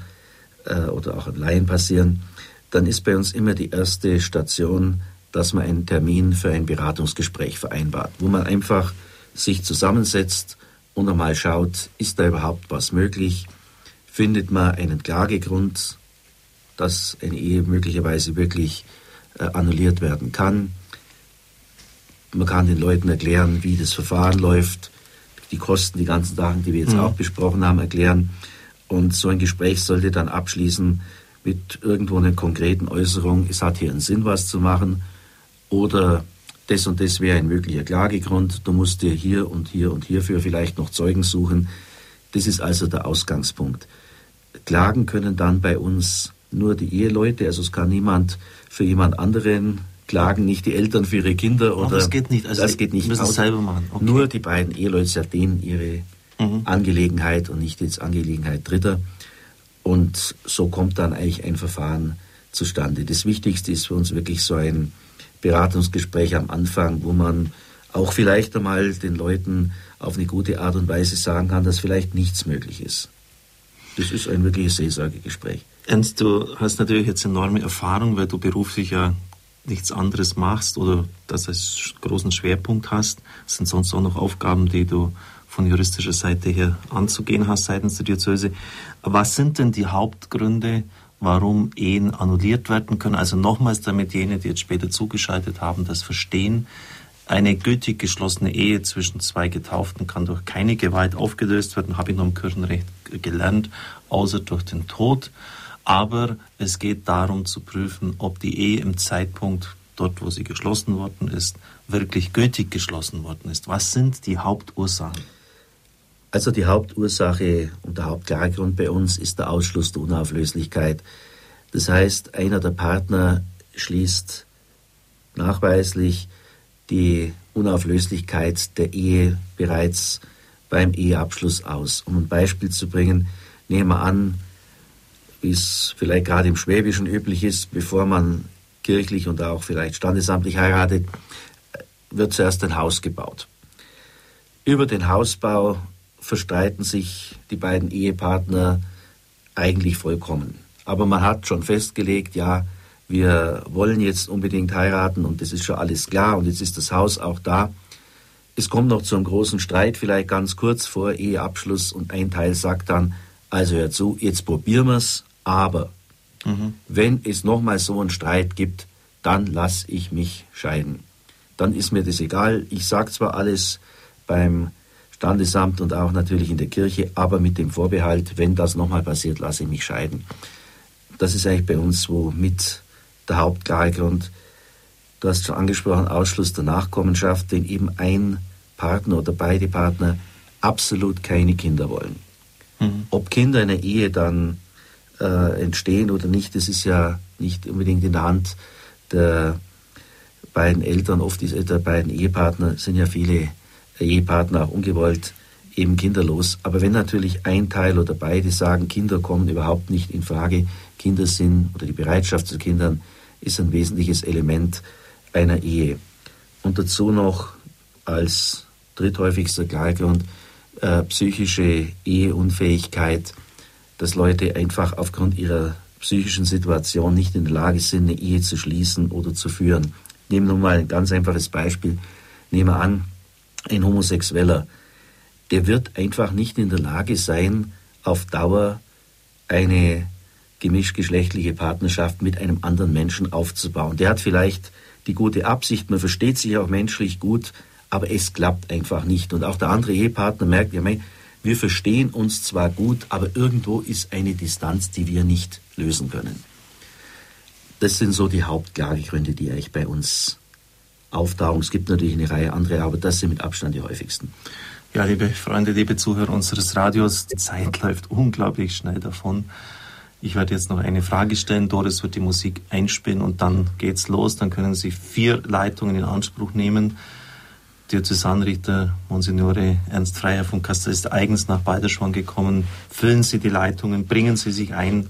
äh, oder auch Laien passieren, dann ist bei uns immer die erste Station, dass man einen Termin für ein Beratungsgespräch vereinbart, wo man einfach sich zusammensetzt und einmal schaut, ist da überhaupt was möglich? Findet man einen Klagegrund? dass eine Ehe möglicherweise wirklich äh, annulliert werden kann. Man kann den Leuten erklären, wie das Verfahren läuft, die Kosten, die ganzen Sachen, die wir jetzt mhm. auch besprochen haben, erklären. Und so ein Gespräch sollte dann abschließen mit irgendwo einer konkreten Äußerung, es hat hier einen Sinn, was zu machen, oder das und das wäre ein möglicher Klagegrund, du musst dir hier und hier und hierfür vielleicht noch Zeugen suchen. Das ist also der Ausgangspunkt. Klagen können dann bei uns nur die Eheleute, also es kann niemand für jemand anderen klagen, nicht die Eltern für ihre Kinder oder. Oh, das geht nicht. Also das geht nicht. Müssen es selber machen. Okay. Nur die beiden Eheleute sind denen ihre mhm. Angelegenheit und nicht jetzt Angelegenheit Dritter. Und so kommt dann eigentlich ein Verfahren zustande. Das Wichtigste ist für uns wirklich so ein Beratungsgespräch am Anfang, wo man auch vielleicht einmal den Leuten auf eine gute Art und Weise sagen kann, dass vielleicht nichts möglich ist. Das ist ein wirkliches Seelsorgegespräch. Ernst, du hast natürlich jetzt enorme Erfahrung, weil du beruflich ja nichts anderes machst oder das als großen Schwerpunkt hast. Es sind sonst auch noch Aufgaben, die du von juristischer Seite her anzugehen hast seitens der Diözese. Was sind denn die Hauptgründe, warum Ehen annulliert werden können? Also nochmals, damit jene, die jetzt später zugeschaltet haben, das verstehen. Eine gültig geschlossene Ehe zwischen zwei Getauften kann durch keine Gewalt aufgelöst werden, habe ich noch im Kirchenrecht gelernt, außer durch den Tod. Aber es geht darum zu prüfen, ob die Ehe im Zeitpunkt dort, wo sie geschlossen worden ist, wirklich gültig geschlossen worden ist. Was sind die Hauptursachen? Also die Hauptursache und der Hauptklagegrund bei uns ist der Ausschluss der Unauflöslichkeit. Das heißt, einer der Partner schließt nachweislich die Unauflöslichkeit der Ehe bereits beim Eheabschluss aus. Um ein Beispiel zu bringen, nehmen wir an, wie es vielleicht gerade im Schwäbischen üblich ist, bevor man kirchlich und auch vielleicht standesamtlich heiratet, wird zuerst ein Haus gebaut. Über den Hausbau verstreiten sich die beiden Ehepartner eigentlich vollkommen. Aber man hat schon festgelegt, ja, wir wollen jetzt unbedingt heiraten und das ist schon alles klar und jetzt ist das Haus auch da. Es kommt noch zu einem großen Streit, vielleicht ganz kurz vor Eheabschluss und ein Teil sagt dann, also hör zu, jetzt probieren wir es, aber mhm. wenn es nochmal so einen Streit gibt, dann lasse ich mich scheiden. Dann ist mir das egal. Ich sage zwar alles beim Standesamt und auch natürlich in der Kirche, aber mit dem Vorbehalt, wenn das nochmal passiert, lasse ich mich scheiden. Das ist eigentlich bei uns wo mit der Hauptklagegrund. Du hast schon angesprochen, Ausschluss der Nachkommenschaft, den eben ein Partner oder beide Partner absolut keine Kinder wollen. Mhm. Ob Kinder in der Ehe dann äh, entstehen oder nicht, das ist ja nicht unbedingt in der Hand der beiden Eltern, oft ist, der beiden Ehepartner, sind ja viele Ehepartner auch ungewollt eben kinderlos. Aber wenn natürlich ein Teil oder beide sagen, Kinder kommen überhaupt nicht in Frage, Kinder sind oder die Bereitschaft zu Kindern ist ein wesentliches Element einer Ehe. Und dazu noch als dritthäufigster Klagegrund äh, psychische Eheunfähigkeit dass Leute einfach aufgrund ihrer psychischen Situation nicht in der Lage sind, eine Ehe zu schließen oder zu führen. Nehmen wir mal ein ganz einfaches Beispiel. Nehmen wir an, ein Homosexueller, der wird einfach nicht in der Lage sein, auf Dauer eine gemischgeschlechtliche Partnerschaft mit einem anderen Menschen aufzubauen. Der hat vielleicht die gute Absicht, man versteht sich auch menschlich gut, aber es klappt einfach nicht. Und auch der andere Ehepartner merkt, wir verstehen uns zwar gut, aber irgendwo ist eine Distanz, die wir nicht lösen können. Das sind so die Hauptklagegründe, die eigentlich bei uns auftauchen. Es gibt natürlich eine Reihe andere, aber das sind mit Abstand die häufigsten. Ja, liebe Freunde, liebe Zuhörer unseres Radios, die Zeit läuft unglaublich schnell davon. Ich werde jetzt noch eine Frage stellen. Doris wird die Musik einspielen und dann geht's los. Dann können Sie vier Leitungen in Anspruch nehmen. Diözesanrichter Monsignore Ernst Freier von Kastel ist eigens nach Balderschwang gekommen. Füllen Sie die Leitungen, bringen Sie sich ein.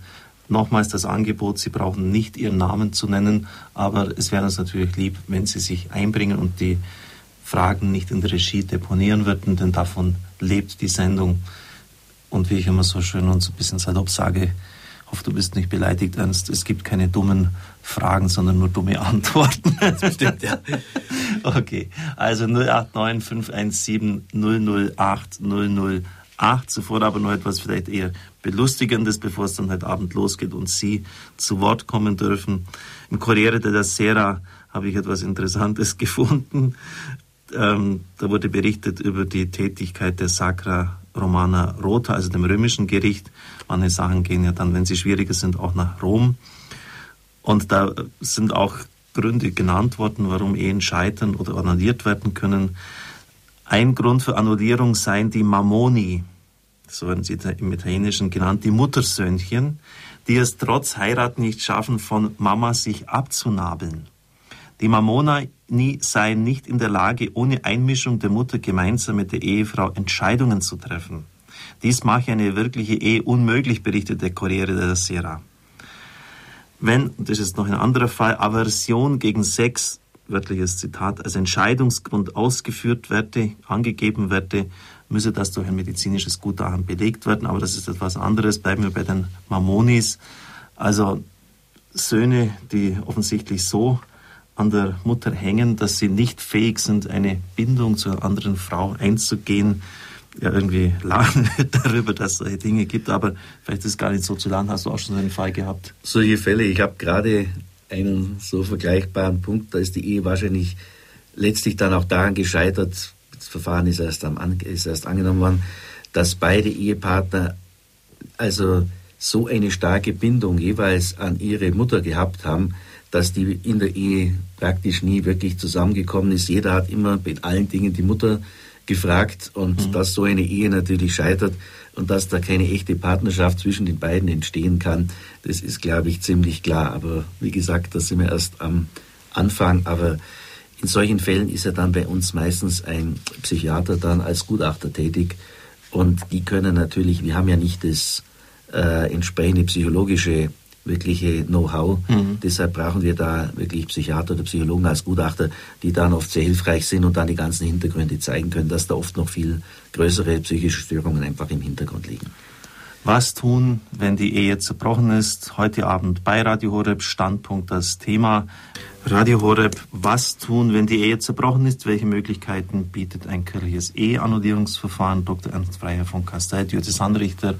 Nochmals das Angebot, Sie brauchen nicht Ihren Namen zu nennen, aber es wäre uns natürlich lieb, wenn Sie sich einbringen und die Fragen nicht in der Regie deponieren würden, denn davon lebt die Sendung. Und wie ich immer so schön und so ein bisschen salopp sage, hoffe, du bist nicht beleidigt, Ernst. Es gibt keine dummen Fragen, sondern nur dumme Antworten. (laughs) Das stimmt, ja. Okay, also 089 517 008 008. acht. Zuvor aber noch etwas vielleicht eher Belustigendes, bevor es dann heute Abend losgeht und Sie zu Wort kommen dürfen. Im Corriere della Sera habe ich etwas Interessantes (laughs) gefunden. Ähm, da wurde berichtet über die Tätigkeit der Sacra Romana Rota, also dem römischen Gericht. Manche Sachen gehen ja dann, wenn sie schwieriger sind, auch nach Rom. Und da sind auch Gründe genannt worden, warum Ehen scheitern oder annulliert werden können. Ein Grund für Annullierung seien die Mammoni, so werden sie im Italienischen genannt, die Muttersöhnchen, die es trotz Heirat nicht schaffen, von Mama sich abzunabeln. Die Mammoni seien nicht in der Lage, ohne Einmischung der Mutter gemeinsam mit der Ehefrau Entscheidungen zu treffen. Dies mache eine wirkliche Ehe unmöglich, berichtet der Corriere della Sera. Wenn, das ist noch ein anderer Fall, Aversion gegen Sex, wörtliches Zitat, als Entscheidungsgrund ausgeführt werde, angegeben werde, müsse das durch ein medizinisches Gutachten belegt werden. Aber das ist etwas anderes. Bleiben wir bei den Mammonis. Also Söhne, die offensichtlich so an der Mutter hängen, dass sie nicht fähig sind, eine Bindung zu einer anderen Frau einzugehen. Ja, irgendwie (laughs) lachen darüber, dass es solche Dinge gibt, aber vielleicht ist es gar nicht so zu lang. Hast du auch schon so einen Fall gehabt? Solche Fälle. Ich habe gerade einen so vergleichbaren Punkt, da ist die Ehe wahrscheinlich letztlich dann auch daran gescheitert, das Verfahren ist erst, am, ist erst angenommen worden, dass beide Ehepartner also so eine starke Bindung jeweils an ihre Mutter gehabt haben, dass die in der Ehe praktisch nie wirklich zusammengekommen ist. Jeder hat immer mit allen Dingen die Mutter gefragt und mhm. dass so eine Ehe natürlich scheitert und dass da keine echte Partnerschaft zwischen den beiden entstehen kann, das ist, glaube ich, ziemlich klar. Aber wie gesagt, da sind wir erst am Anfang. Aber in solchen Fällen ist ja dann bei uns meistens ein Psychiater dann als Gutachter tätig und die können natürlich, wir haben ja nicht das äh, entsprechende psychologische wirkliche Know-how. Mhm. Deshalb brauchen wir da wirklich Psychiater oder Psychologen als Gutachter, die dann oft sehr hilfreich sind und dann die ganzen Hintergründe zeigen können, dass da oft noch viel größere psychische Störungen einfach im Hintergrund liegen. Was tun, wenn die Ehe zerbrochen ist? Heute Abend bei Radio Horeb Standpunkt das Thema. Radio Horeb, was tun, wenn die Ehe zerbrochen ist? Welche Möglichkeiten bietet ein kirchliches Eheannullierungsverfahren? Dr. Ernst Freier von Kastei, Diözesanrichter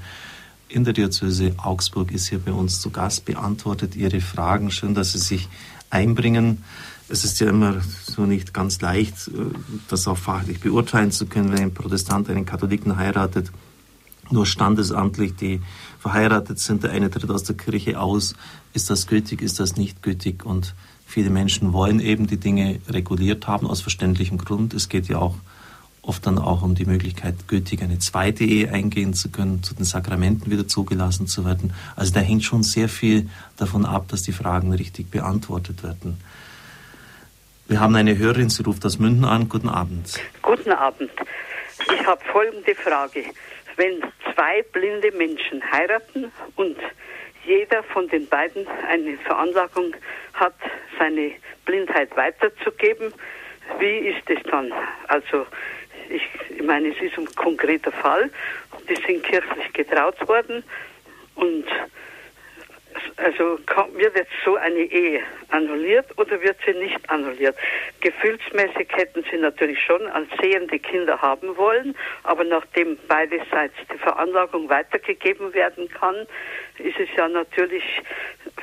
in der Diözese Augsburg ist hier bei uns zu Gast, beantwortet Ihre Fragen. Schön, dass Sie sich einbringen. Es ist ja immer so nicht ganz leicht, äh, das auch fachlich beurteilen zu können, wenn ein Protestant einen Katholiken heiratet. Nur standesamtlich, die verheiratet sind, der eine tritt aus der Kirche aus. Ist das gültig, ist das nicht gültig? Und viele Menschen wollen eben die Dinge reguliert haben, aus verständlichem Grund. Es geht ja auch oft dann auch um die Möglichkeit, gültig eine zweite Ehe eingehen zu können, zu den Sakramenten wieder zugelassen zu werden. Also da hängt schon sehr viel davon ab, dass die Fragen richtig beantwortet werden. Wir haben eine Hörerin, sie ruft aus Münden an. Guten Abend. Guten Abend. Ich habe folgende Frage. Wenn zwei blinde Menschen heiraten und jeder von den beiden eine Veranlagung hat, seine Blindheit weiterzugeben, wie ist es dann? Also ich, meine, es ist ein konkreter Fall. Die sind kirchlich getraut worden und also wird jetzt so eine Ehe annulliert oder wird sie nicht annulliert? Gefühlsmäßig hätten sie natürlich schon als sehende Kinder haben wollen, aber nachdem beiderseits die Veranlagung weitergegeben werden kann, ist es ja natürlich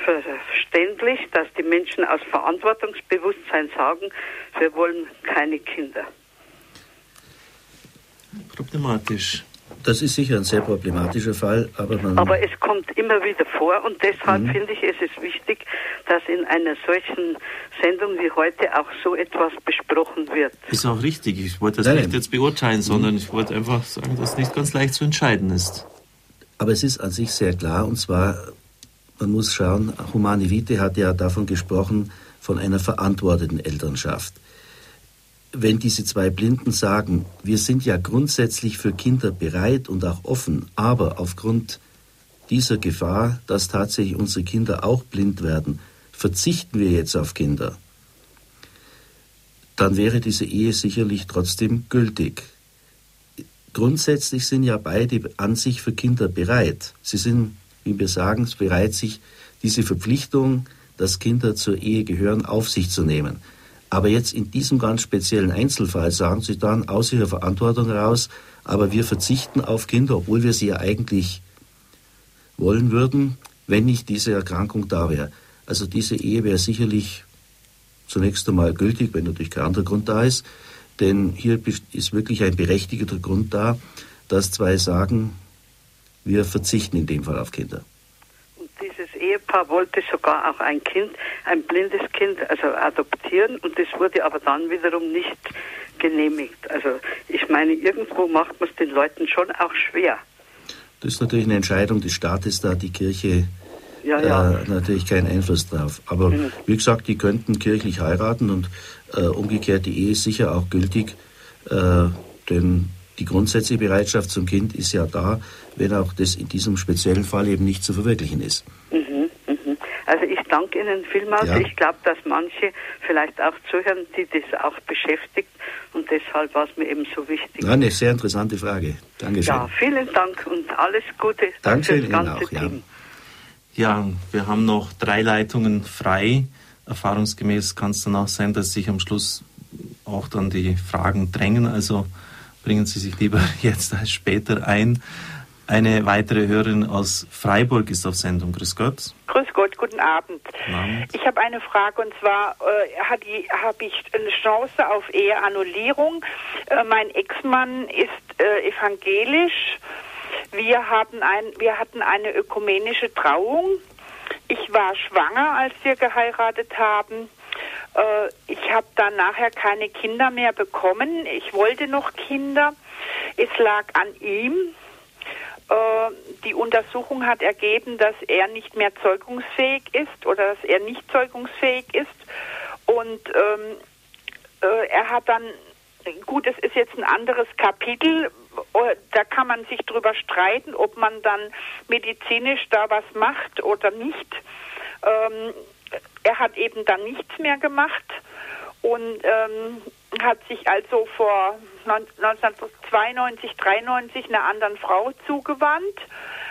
verständlich, dass die Menschen aus Verantwortungsbewusstsein sagen, wir wollen keine Kinder problematisch. Das ist sicher ein sehr problematischer Fall, aber man. Aber es kommt immer wieder vor und deshalb mhm. finde ich, es ist wichtig, dass in einer solchen Sendung wie heute auch so etwas besprochen wird. Ist auch richtig. Ich wollte das Nein. nicht jetzt beurteilen, sondern ich wollte einfach sagen, dass es nicht ganz leicht zu entscheiden ist. Aber es ist an sich sehr klar und zwar, man muss schauen, Humane Vitae hat ja davon gesprochen, von einer verantworteten Elternschaft wenn diese zwei Blinden sagen, wir sind ja grundsätzlich für Kinder bereit und auch offen, aber aufgrund dieser Gefahr, dass tatsächlich unsere Kinder auch blind werden, verzichten wir jetzt auf Kinder, dann wäre diese Ehe sicherlich trotzdem gültig. Grundsätzlich sind ja beide an sich für Kinder bereit. Sie sind, wie wir sagen, bereit, sich diese Verpflichtung, dass Kinder zur Ehe gehören, auf sich zu nehmen. Aber jetzt in diesem ganz speziellen Einzelfall sagen Sie dann aus Ihrer Verantwortung heraus, aber wir verzichten auf Kinder, obwohl wir sie ja eigentlich wollen würden, wenn nicht diese Erkrankung da wäre. Also diese Ehe wäre sicherlich zunächst einmal gültig, wenn natürlich kein anderer Grund da ist. Denn hier ist wirklich ein berechtigter Grund da, dass zwei sagen, wir verzichten in dem Fall auf Kinder. Ehepaar wollte sogar auch ein Kind, ein blindes Kind, also adoptieren und das wurde aber dann wiederum nicht genehmigt. Also ich meine, irgendwo macht man es den Leuten schon auch schwer. Das ist natürlich eine Entscheidung des Staates, da die Kirche ja, ja. Äh, natürlich keinen Einfluss drauf. Aber mhm. wie gesagt, die könnten kirchlich heiraten und äh, umgekehrt die Ehe ist sicher auch gültig, äh, denn die grundsätzliche Bereitschaft zum Kind ist ja da, wenn auch das in diesem speziellen Fall eben nicht zu verwirklichen ist. Mhm. Also ich danke Ihnen vielmals. Ja. Ich glaube, dass manche vielleicht auch zuhören, die das auch beschäftigt und deshalb war es mir eben so wichtig. Ja, eine sehr interessante Frage. Dankeschön. Ja, vielen Dank und alles Gute Danke für das ganze auch, Team. Ja. ja, wir haben noch drei Leitungen frei. Erfahrungsgemäß kann es dann auch sein, dass sich am Schluss auch dann die Fragen drängen. Also bringen Sie sich lieber (laughs) jetzt als später ein. Eine weitere Hörerin aus Freiburg ist auf Sendung. Grüß Gott. Grüß Gott, guten Abend. Guten Abend. Ich habe eine Frage und zwar äh, habe ich eine Chance auf Eheannullierung. Äh, mein Ex-Mann ist äh, evangelisch. Wir, haben ein, wir hatten eine ökumenische Trauung. Ich war schwanger, als wir geheiratet haben. Äh, ich habe dann nachher keine Kinder mehr bekommen. Ich wollte noch Kinder. Es lag an ihm. Äh, die Untersuchung hat ergeben, dass er nicht mehr zeugungsfähig ist oder dass er nicht zeugungsfähig ist. Und ähm, äh, er hat dann, gut, es ist jetzt ein anderes Kapitel, da kann man sich drüber streiten, ob man dann medizinisch da was macht oder nicht. Ähm, er hat eben dann nichts mehr gemacht und ähm, hat sich also vor 1992, 93 einer anderen Frau zugewandt.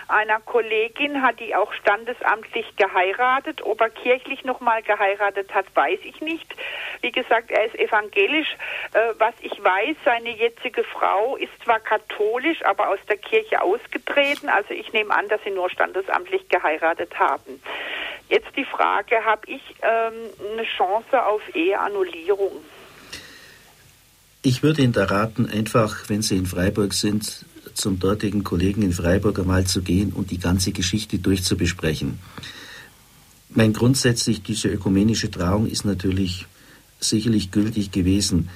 Einer Kollegin hat die auch standesamtlich geheiratet. Ob er kirchlich nochmal geheiratet hat, weiß ich nicht. Wie gesagt, er ist evangelisch. Äh, was ich weiß, seine jetzige Frau ist zwar katholisch, aber aus der Kirche ausgetreten. Also ich nehme an, dass sie nur standesamtlich geheiratet haben. Jetzt die Frage, habe ich ähm, eine Chance auf Eheannullierung? Ich würde Ihnen da raten, einfach, wenn Sie in Freiburg sind, zum dortigen Kollegen in Freiburg einmal zu gehen und die ganze Geschichte durchzubesprechen. Mein grundsätzlich diese ökumenische Trauung ist natürlich sicherlich gültig gewesen.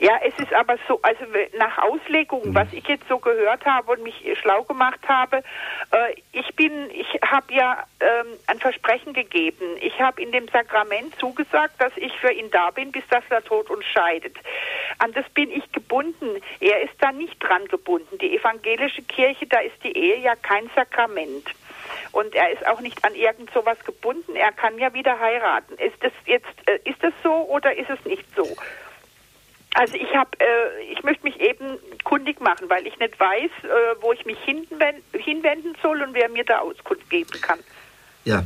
Ja, es ist aber so, also nach Auslegung, mhm. was ich jetzt so gehört habe und mich schlau gemacht habe, äh, ich bin, ich habe ja ähm, ein Versprechen gegeben. Ich habe in dem Sakrament zugesagt, dass ich für ihn da bin, bis dass er Tod uns scheidet. An das bin ich gebunden. Er ist da nicht dran gebunden. Die evangelische Kirche, da ist die Ehe ja kein Sakrament. Und er ist auch nicht an irgend sowas gebunden. Er kann ja wieder heiraten. Ist das jetzt, äh, ist das so oder ist es nicht so? Also ich habe, äh, ich möchte mich eben kundig machen, weil ich nicht weiß, äh, wo ich mich hinwenden, soll und wer mir da Auskunft geben kann. Ja,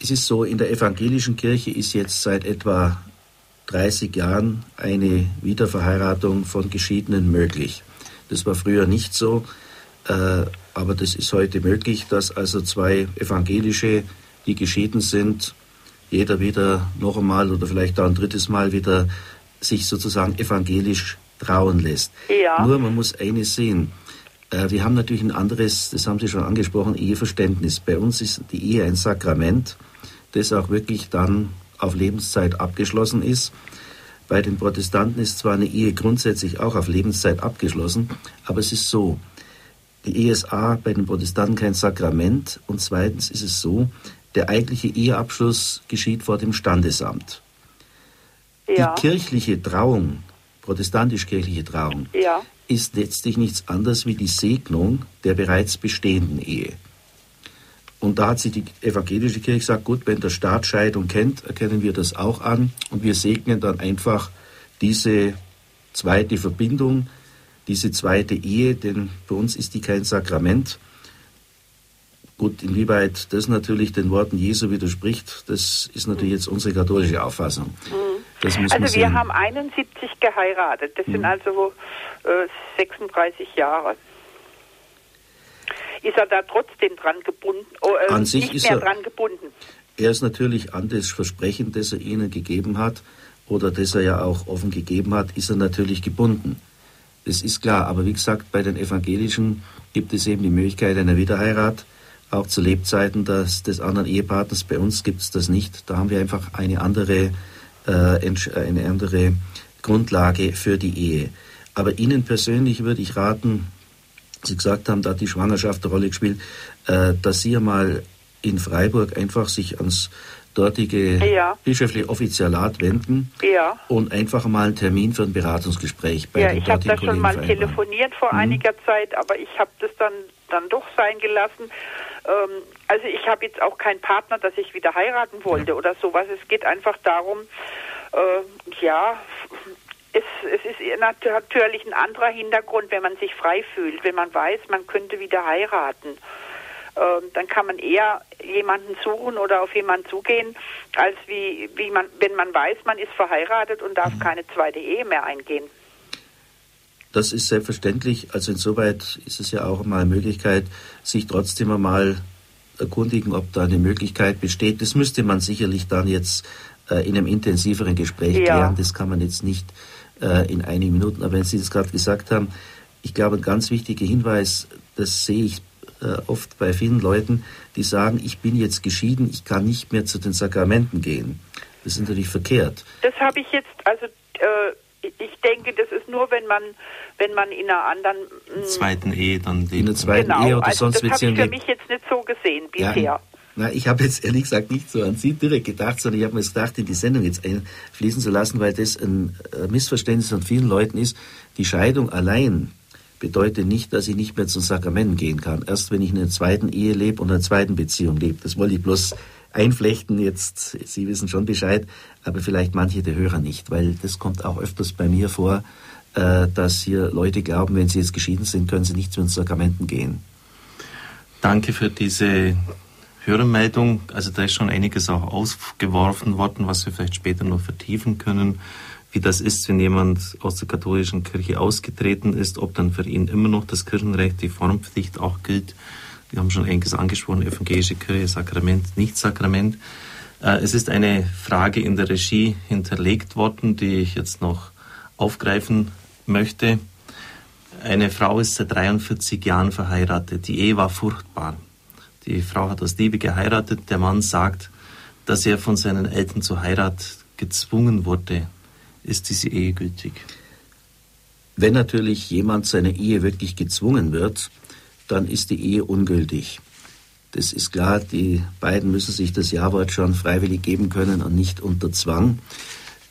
es ist so, in der evangelischen Kirche ist jetzt seit etwa 30 Jahren eine Wiederverheiratung von Geschiedenen möglich. Das war früher nicht so, äh, aber das ist heute möglich, dass also zwei evangelische, die geschieden sind, jeder wieder noch einmal oder vielleicht auch ein drittes Mal wieder sich sozusagen evangelisch trauen lässt. Ja. Nur man muss eines sehen. Äh, wir haben natürlich ein anderes, das haben Sie schon angesprochen, Eheverständnis. Bei uns ist die Ehe ein Sakrament, das auch wirklich dann auf Lebenszeit abgeschlossen ist. Bei den Protestanten ist zwar eine Ehe grundsätzlich auch auf Lebenszeit abgeschlossen, aber es ist so, die Ehe ist A bei den Protestanten kein Sakrament und zweitens ist es so, der eigentliche Eheabschluss geschieht vor dem Standesamt. Ja. Die kirchliche Trauung, protestantisch-kirchliche Trauung, ja. ist letztlich nichts anderes wie die Segnung der bereits bestehenden Ehe. Und da hat sich die evangelische Kirche gesagt, gut, wenn der Staat Scheidung kennt, erkennen wir das auch an und wir segnen dann einfach diese zweite Verbindung, diese zweite Ehe, denn für uns ist die kein Sakrament. Gut, inwieweit das natürlich den Worten Jesu widerspricht, das ist natürlich jetzt unsere katholische Auffassung. Mhm. Das muss man Also wir sehen. haben 71 geheiratet. Das sind Mhm. also äh, 36 Jahre. Ist er da trotzdem dran gebunden? Oh, äh, An sich ist er- dran gebunden. Er ist natürlich an das Versprechen, das er ihnen gegeben hat, oder das er ja auch offen gegeben hat, ist er natürlich gebunden. Das ist klar. Aber wie gesagt, bei den Evangelischen gibt es eben die Möglichkeit einer Wiederheirat, auch zu Lebzeiten des, des anderen Ehepartners. Bei uns gibt es das nicht. Da haben wir einfach eine andere, eine andere Grundlage für die Ehe. Aber Ihnen persönlich würde ich raten, Sie gesagt haben, da hat die Schwangerschaft eine Rolle gespielt, äh, dass Sie mal in Freiburg einfach sich ans dortige Ja. bischöfliche Offizialat wenden Ja. und einfach mal einen Termin für ein Beratungsgespräch bei Ja, den ich habe da schon mal vereinbaren. telefoniert vor Mhm. einiger Zeit, aber ich habe das dann, dann doch sein gelassen. Ähm, also ich habe jetzt auch keinen Partner, dass ich wieder heiraten wollte oder sowas. Es geht einfach darum, äh, ja, es, es ist nat- natürlich ein anderer Hintergrund, wenn man sich frei fühlt, wenn man weiß, man könnte wieder heiraten. Ähm, dann kann man eher jemanden suchen oder auf jemanden zugehen, als wie, wie man, wenn man weiß, man ist verheiratet und Mhm. darf keine zweite Ehe mehr eingehen. Das ist selbstverständlich. Also insoweit ist es ja auch mal eine Möglichkeit, sich trotzdem einmal erkundigen, ob da eine Möglichkeit besteht. Das müsste man sicherlich dann jetzt äh, in einem intensiveren Gespräch Ja. klären. Das kann man jetzt nicht äh, in einigen Minuten. Aber wenn Sie das gerade gesagt haben, ich glaube, ein ganz wichtiger Hinweis, das sehe ich äh, oft bei vielen Leuten, die sagen, ich bin jetzt geschieden, ich kann nicht mehr zu den Sakramenten gehen. Das ist natürlich verkehrt. Das habe ich jetzt, also äh, ich denke, das ist nur, wenn man, wenn man in einer anderen mh, Zweiten Ehe dann In lebt. der zweiten genau, Ehe oder also sonst das habe ich für mich jetzt nicht so gesehen Ja, bisher. Na, ich habe jetzt ehrlich gesagt nicht so an Sie direkt gedacht, sondern ich habe mir jetzt gedacht, in die Sendung jetzt einfließen zu lassen, weil das ein Missverständnis von vielen Leuten ist. Die Scheidung allein bedeutet nicht, dass ich nicht mehr zum Sakrament gehen kann. Erst wenn ich in einer zweiten Ehe lebe und einer zweiten Beziehung lebe. Das wollte ich bloß einflechten. Jetzt, Sie wissen schon Bescheid, aber vielleicht manche der Hörer nicht, weil das kommt auch öfters bei mir vor, äh, dass hier Leute glauben, wenn sie jetzt geschieden sind, können sie nicht zu den Sakramenten gehen. Danke für diese Hörermeldung. Also da ist schon einiges auch ausgeworfen worden, was wir vielleicht später noch vertiefen können. Wie das ist, wenn jemand aus der katholischen Kirche ausgetreten ist, ob dann für ihn immer noch das Kirchenrecht, die Formpflicht auch gilt. Wir haben schon einiges angesprochen, evangelische Kirche, Sakrament, nicht Sakrament. Äh, Es ist eine Frage in der Regie hinterlegt worden, die ich jetzt noch aufgreifen möchte. Eine Frau ist seit 43 Jahren verheiratet. Die Ehe war furchtbar. Die Frau hat aus Liebe geheiratet. Der Mann sagt, dass er von seinen Eltern zur Heirat gezwungen wurde. Ist diese Ehe gültig? Wenn natürlich jemand seine Ehe wirklich gezwungen wird, dann ist die Ehe ungültig. Das ist klar, die beiden müssen sich das Ja-Wort schon freiwillig geben können und nicht unter Zwang.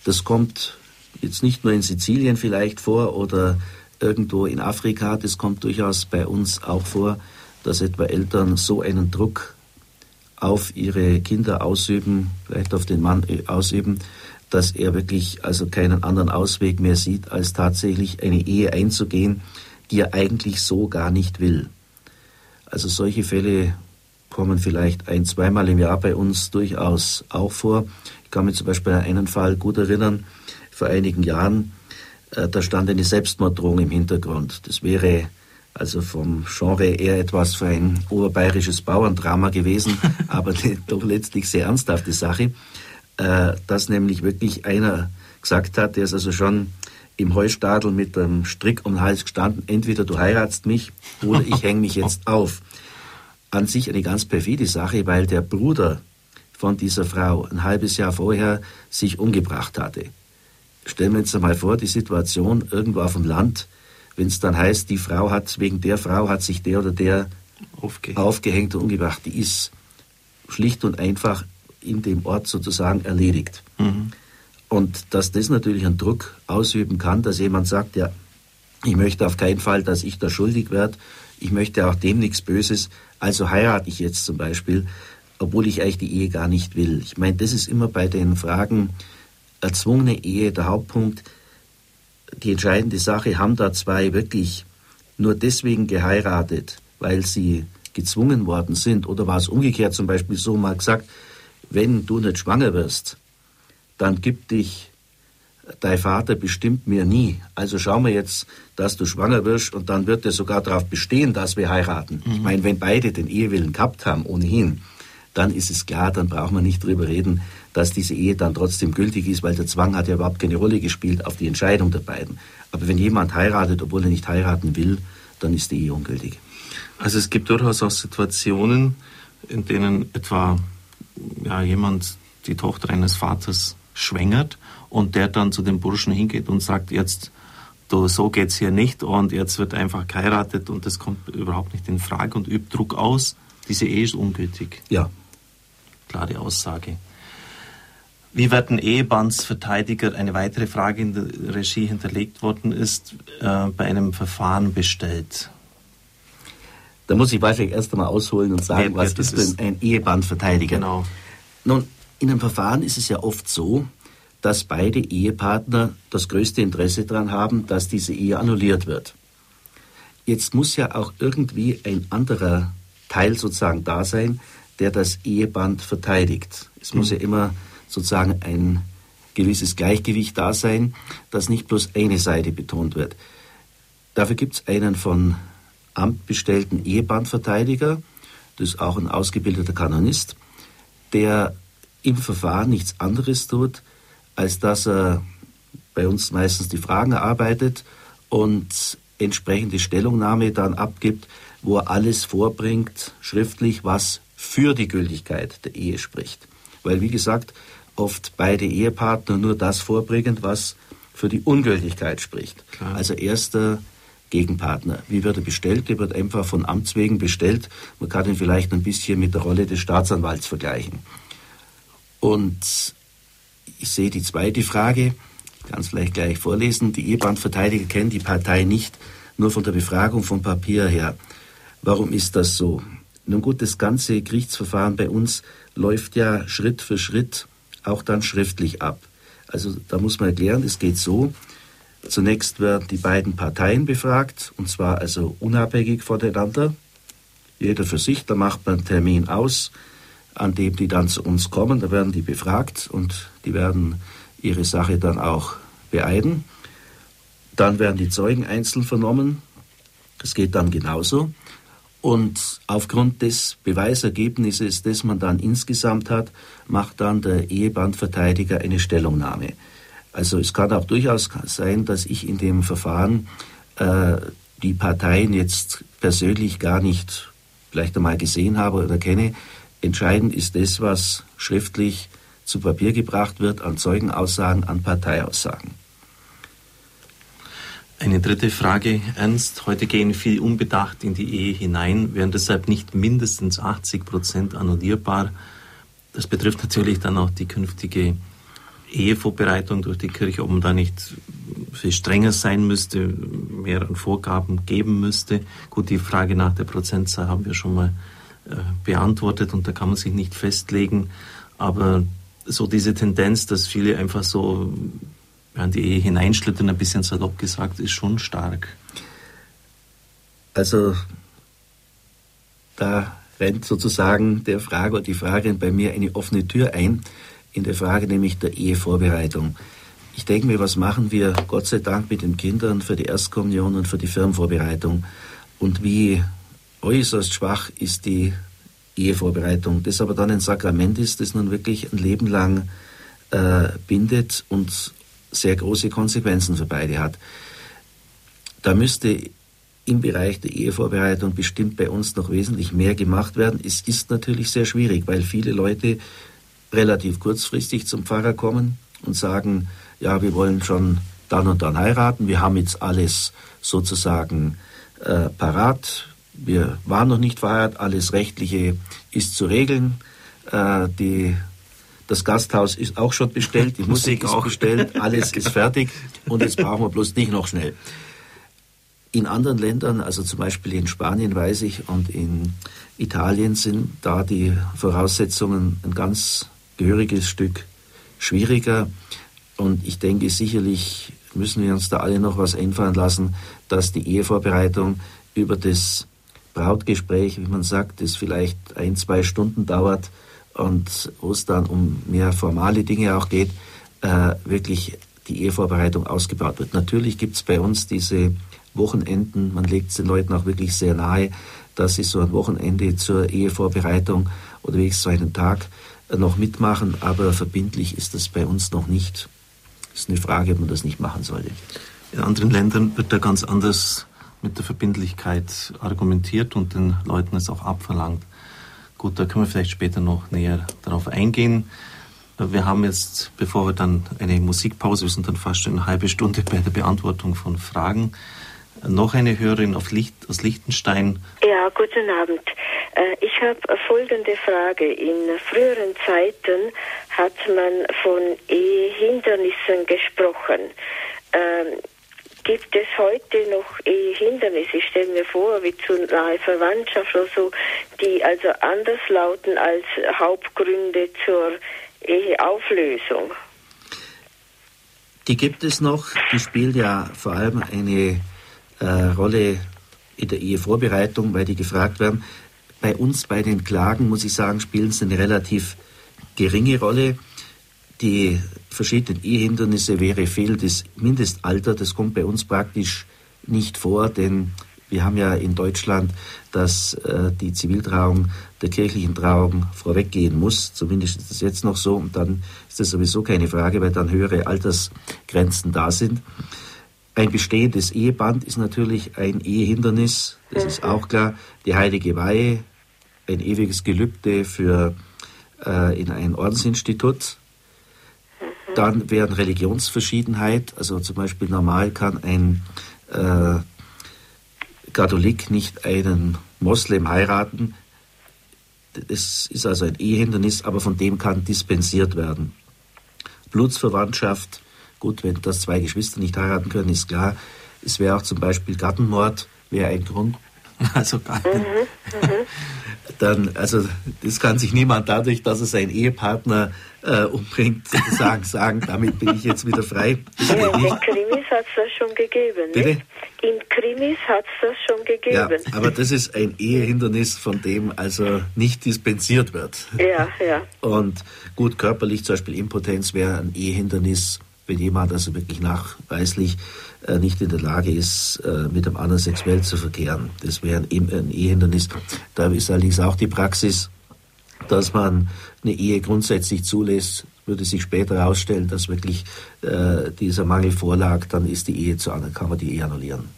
Das kommt jetzt nicht nur in Sizilien vielleicht vor oder irgendwo in Afrika, das kommt durchaus bei uns auch vor, dass etwa Eltern so einen Druck auf ihre Kinder ausüben, vielleicht auf den Mann äh, ausüben, dass er wirklich also keinen anderen Ausweg mehr sieht, als tatsächlich eine Ehe einzugehen, die er eigentlich so gar nicht will. Also solche Fälle kommen vielleicht ein, zweimal im Jahr bei uns durchaus auch vor. Ich kann mich zum Beispiel an einen Fall gut erinnern, vor einigen Jahren, äh, da stand eine Selbstmorddrohung im Hintergrund. Das wäre also vom Genre eher etwas für ein oberbayerisches Bauerndrama gewesen, (laughs) aber doch letztlich sehr ernsthafte Sache, äh, dass nämlich wirklich einer gesagt hat, der ist also schon im Heustadel mit dem Strick um den Hals gestanden, entweder du heiratst mich oder ich hänge mich jetzt (laughs) auf. An sich eine ganz perfide Sache, weil der Bruder von dieser Frau ein halbes Jahr vorher sich umgebracht hatte. Stellen wir uns einmal vor, die Situation irgendwo auf dem Land, wenn es dann heißt, die Frau hat, wegen der Frau hat sich der oder der aufgehängt, aufgehängt und umgebracht, die ist schlicht und einfach in dem Ort sozusagen erledigt. Mhm. Und dass das natürlich einen Druck ausüben kann, dass jemand sagt, ja, ich möchte auf keinen Fall, dass ich da schuldig werde, ich möchte auch dem nichts Böses, also heirate ich jetzt zum Beispiel, obwohl ich eigentlich die Ehe gar nicht will. Ich meine, das ist immer bei den Fragen erzwungene Ehe der Hauptpunkt. Die entscheidende Sache, haben da zwei wirklich nur deswegen geheiratet, weil sie gezwungen worden sind, oder war es umgekehrt zum Beispiel so mal gesagt, wenn du nicht schwanger wirst, dann gib dich dein Vater bestimmt mir nie. Also schauen wir jetzt, dass du schwanger wirst und dann wird er sogar darauf bestehen, dass wir heiraten. Mhm. Ich meine, wenn beide den Ehewillen gehabt haben, ohnehin, dann ist es klar, dann braucht man nicht drüber reden, dass diese Ehe dann trotzdem gültig ist, weil der Zwang hat ja überhaupt keine Rolle gespielt auf die Entscheidung der beiden. Aber wenn jemand heiratet, obwohl er nicht heiraten will, dann ist die Ehe ungültig. Also es gibt durchaus auch Situationen, in denen etwa ja, jemand die Tochter eines Vaters schwängert und der dann zu dem Burschen hingeht und sagt, jetzt, du, so geht's hier nicht und jetzt wird einfach geheiratet und das kommt überhaupt nicht in Frage und übt Druck aus. Diese Ehe ist ungültig. Ja. Klare Aussage. Wie werden Ehebandsverteidiger, eine weitere Frage in der Regie hinterlegt worden ist, äh, bei einem Verfahren bestellt? Da muss ich wahrscheinlich erst einmal ausholen und sagen, ja, was ist, ist denn ein Ehebandverteidiger? Genau. Nun, in einem Verfahren ist es ja oft so, dass beide Ehepartner das größte Interesse daran haben, dass diese Ehe annulliert wird. Jetzt muss ja auch irgendwie ein anderer Teil sozusagen da sein, der das Eheband verteidigt. Es mhm. muss ja immer sozusagen ein gewisses Gleichgewicht da sein, dass nicht bloß eine Seite betont wird. Dafür gibt es einen von Amt bestellten Ehebandverteidiger, das ist auch ein ausgebildeter Kanonist, der im Verfahren nichts anderes tut, als dass er bei uns meistens die Fragen erarbeitet und entsprechende Stellungnahme dann abgibt, wo er alles vorbringt, schriftlich, was für die Gültigkeit der Ehe spricht. Weil, wie gesagt, oft beide Ehepartner nur das vorbringen, was für die Ungültigkeit spricht. Klar. Also erster Gegenpartner. Wie wird er bestellt? Er wird einfach von Amts wegen bestellt. Man kann ihn vielleicht ein bisschen mit der Rolle des Staatsanwalts vergleichen. Und ich sehe die zweite Frage, kann es vielleicht gleich vorlesen. Die Ehebandverteidiger kennen die Partei nicht, nur von der Befragung vom Papier her. Warum ist das so? Nun gut, das ganze Gerichtsverfahren bei uns läuft ja Schritt für Schritt auch dann schriftlich ab. Also da muss man erklären, es geht so, Zunächst werden die beiden Parteien befragt, und zwar also unabhängig voneinander. Jeder für sich, da macht man einen Termin aus, an dem die dann zu uns kommen. Da werden die befragt und die werden ihre Sache dann auch beeiden. Dann werden die Zeugen einzeln vernommen. Das geht dann genauso. Und aufgrund des Beweisergebnisses, das man dann insgesamt hat, macht dann der Ehebandverteidiger eine Stellungnahme. Also es kann auch durchaus sein, dass ich in dem Verfahren äh, die Parteien jetzt persönlich gar nicht vielleicht einmal gesehen habe oder kenne. Entscheidend ist das, was schriftlich zu Papier gebracht wird an Zeugenaussagen, an Parteiaussagen. Eine dritte Frage, Ernst. Heute gehen viele unbedacht in die Ehe hinein, wären deshalb nicht mindestens 80 Prozent annullierbar. Das betrifft natürlich dann auch die künftige Ehevorbereitung durch die Kirche, ob man da nicht viel strenger sein müsste, mehr an Vorgaben geben müsste. Gut, die Frage nach der Prozentzahl haben wir schon mal beantwortet und da kann man sich nicht festlegen. Aber so diese Tendenz, dass viele einfach so in die Ehe hineinschlittern, ein bisschen salopp gesagt, ist schon stark. Also da rennt sozusagen der Frage oder die Frage bei mir eine offene Tür ein in der Frage nämlich der Ehevorbereitung. Ich denke mir, was machen wir Gott sei Dank mit den Kindern für die Erstkommunion und für die Firmenvorbereitung und wie äußerst schwach ist die Ehevorbereitung. Das aber dann ein Sakrament ist, das nun wirklich ein Leben lang äh, bindet und sehr große Konsequenzen für beide hat. Da müsste im Bereich der Ehevorbereitung bestimmt bei uns noch wesentlich mehr gemacht werden. Es ist natürlich sehr schwierig, weil viele Leute relativ kurzfristig zum Pfarrer kommen und sagen, ja, wir wollen schon dann und dann heiraten, wir haben jetzt alles sozusagen äh, parat, wir waren noch nicht verheiratet, alles Rechtliche ist zu regeln, äh, die, das Gasthaus ist auch schon bestellt, die (laughs) Musik ist auch bestellt, alles (laughs) ist fertig und jetzt brauchen wir bloß nicht noch schnell. In anderen Ländern, also zum Beispiel in Spanien weiß ich und in Italien sind da die Voraussetzungen ein ganz gehöriges Stück schwieriger. Und ich denke, sicherlich müssen wir uns da alle noch was einfallen lassen, dass die Ehevorbereitung über das Brautgespräch, wie man sagt, das vielleicht ein, zwei Stunden dauert und wo es dann um mehr formale Dinge auch geht, äh, wirklich die Ehevorbereitung ausgebaut wird. Natürlich gibt es bei uns diese Wochenenden, man legt es den Leuten auch wirklich sehr nahe, dass sie so ein Wochenende zur Ehevorbereitung oder wenigstens so einen Tag noch mitmachen, aber verbindlich ist das bei uns noch nicht. Das ist eine Frage, ob man das nicht machen sollte. In anderen Ländern wird da ganz anders mit der Verbindlichkeit argumentiert und den Leuten es auch abverlangt. Gut, da können wir vielleicht später noch näher darauf eingehen. Wir haben jetzt, bevor wir dann eine Musikpause, wir sind dann fast schon eine halbe Stunde bei der Beantwortung von Fragen, noch eine Hörerin Licht, aus Liechtenstein. Ja, guten Abend. Äh, ich habe folgende Frage. In früheren Zeiten hat man von Ehehindernissen gesprochen. Gibt es heute noch Ehehindernisse? Ich stelle mir vor, wie zu nahe Verwandtschaft oder so, die also anders lauten als Hauptgründe zur Eheauflösung. Die gibt es noch. Die spielt ja vor allem eine äh, Rolle in der Ehevorbereitung, weil die gefragt werden. Bei uns bei den Klagen, muss ich sagen, spielen sie eine relativ geringe Rolle. Die verschiedenen Ehehindernisse wäre fehlendes Mindestalter. Das kommt bei uns praktisch nicht vor, denn wir haben ja in Deutschland, dass äh, die Ziviltrauung der kirchlichen Trauung vorweggehen muss. Zumindest ist das jetzt noch so. Und dann ist das sowieso keine Frage, weil dann höhere Altersgrenzen da sind. Ein bestehendes Eheband ist natürlich ein Ehehindernis, das ist auch klar. Die heilige Weihe, ein ewiges Gelübde für äh, in ein Ordensinstitut. Dann wären Religionsverschiedenheit, also zum Beispiel normal kann ein äh, Katholik nicht einen Moslem heiraten. Das ist also ein Ehehindernis, aber von dem kann dispensiert werden. Blutsverwandtschaft, Gut, wenn das zwei Geschwister nicht heiraten können, ist klar. Es wäre auch zum Beispiel Gartenmord, wäre ein Grund. (laughs) Also gar mhm, mhm, Dann, also das kann sich niemand dadurch, dass er seinen Ehepartner äh, umbringt, sozusagen (laughs) sagen, damit bin ich jetzt wieder frei. Ja, in den Krimis hat es das schon gegeben. Bitte? Nicht? In Krimis hat es das schon gegeben. Ja, aber das ist ein Ehehindernis, von dem also nicht dispensiert wird. Ja, ja. Und gut, körperlich zum Beispiel Impotenz wäre ein Ehehindernis, wenn jemand also wirklich nachweislich nicht in der Lage ist, äh, mit einem anderen sexuell zu verkehren. Das wäre ein, Ehehindernis. Da ist allerdings auch die Praxis, dass man eine Ehe grundsätzlich zulässt, würde sich später herausstellen, dass wirklich äh, dieser Mangel vorlag, dann ist die Ehe zu kann man die Ehe annullieren.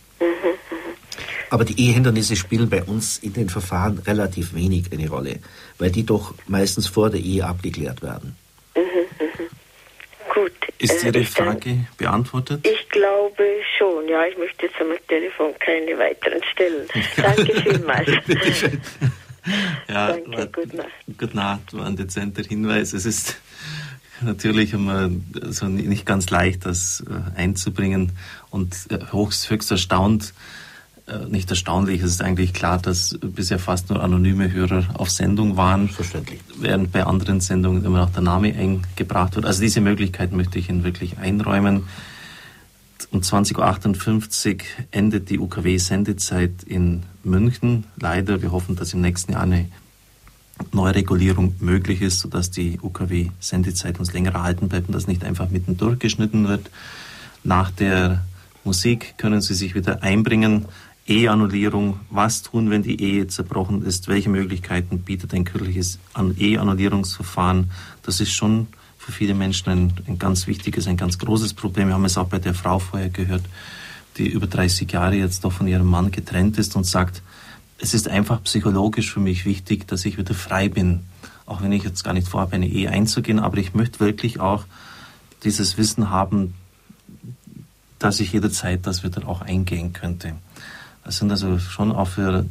Aber die Ehehindernisse spielen bei uns in den Verfahren relativ wenig eine Rolle, weil die doch meistens vor der Ehe abgeklärt werden. Ist Ihre Frage beantwortet? Ich glaube schon, ja. Ich möchte jetzt am Telefon keine weiteren stellen. Danke vielmals. (laughs) (laughs) ja, Danke, gute Nacht. Gute Nacht, war ein dezenter Hinweis. Es ist natürlich immer so nicht ganz leicht, das äh, einzubringen und äh, höchst, höchst erstaunt nicht erstaunlich. Es ist eigentlich klar, dass bisher fast nur anonyme Hörer auf Sendung waren. Verständlich. Während bei anderen Sendungen immer noch der Name eingebracht wird. Also diese Möglichkeit möchte ich Ihnen wirklich einräumen. Um 20.58 Uhr endet die UKW-Sendezeit in München. Leider, wir hoffen, dass im nächsten Jahr eine Neuregulierung möglich ist, sodass die UKW-Sendezeit uns länger erhalten bleibt und das nicht einfach mitten durchgeschnitten wird. Nach der Musik können Sie sich wieder einbringen. Eheannullierung, was tun, wenn die Ehe zerbrochen ist, welche Möglichkeiten bietet ein kirchliches Eheannullierungsverfahren. Das ist schon für viele Menschen ein, ein, ganz wichtiges, ein ganz großes Problem. Wir haben es auch bei der Frau vorher gehört, die über 30 Jahre jetzt doch von ihrem Mann getrennt ist und sagt, es ist einfach psychologisch für mich wichtig, dass ich wieder frei bin. Auch wenn ich jetzt gar nicht vorhabe, eine Ehe einzugehen, aber ich möchte wirklich auch dieses Wissen haben, dass ich jederzeit das wieder auch eingehen könnte. Das sind also schon auch für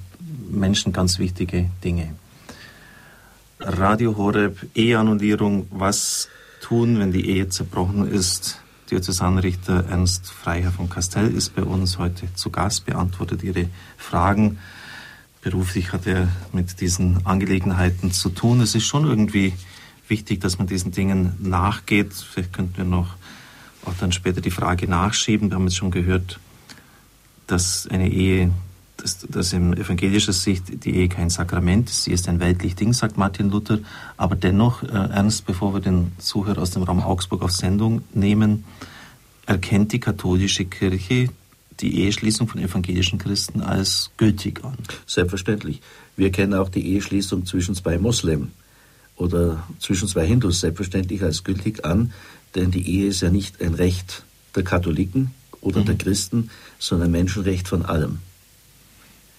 Menschen ganz wichtige Dinge. Radio Horeb, Eheannullierung, was tun, wenn die Ehe zerbrochen ist? Diözesanrichter Ernst Freiherr von Castell ist bei uns heute zu Gast, beantwortet Ihre Fragen. Beruflich hat er mit diesen Angelegenheiten zu tun. Es ist schon irgendwie wichtig, dass man diesen Dingen nachgeht. Vielleicht könnten wir noch auch dann später die Frage nachschieben. Wir haben jetzt schon gehört, dass eine Ehe, dass, dass in evangelischer Sicht die Ehe kein Sakrament ist, sie ist ein weltlich Ding, sagt Martin Luther. Aber dennoch, äh, Ernst, bevor wir den Zuhörer aus dem Raum Augsburg auf Sendung nehmen, erkennt die katholische Kirche die Eheschließung von evangelischen Christen als gültig an? Selbstverständlich. Wir kennen auch die Eheschließung zwischen zwei Moslems oder zwischen zwei Hindus selbstverständlich als gültig an, denn die Ehe ist ja nicht ein Recht der Katholiken oder mhm. der Christen, sondern Menschenrecht von allem.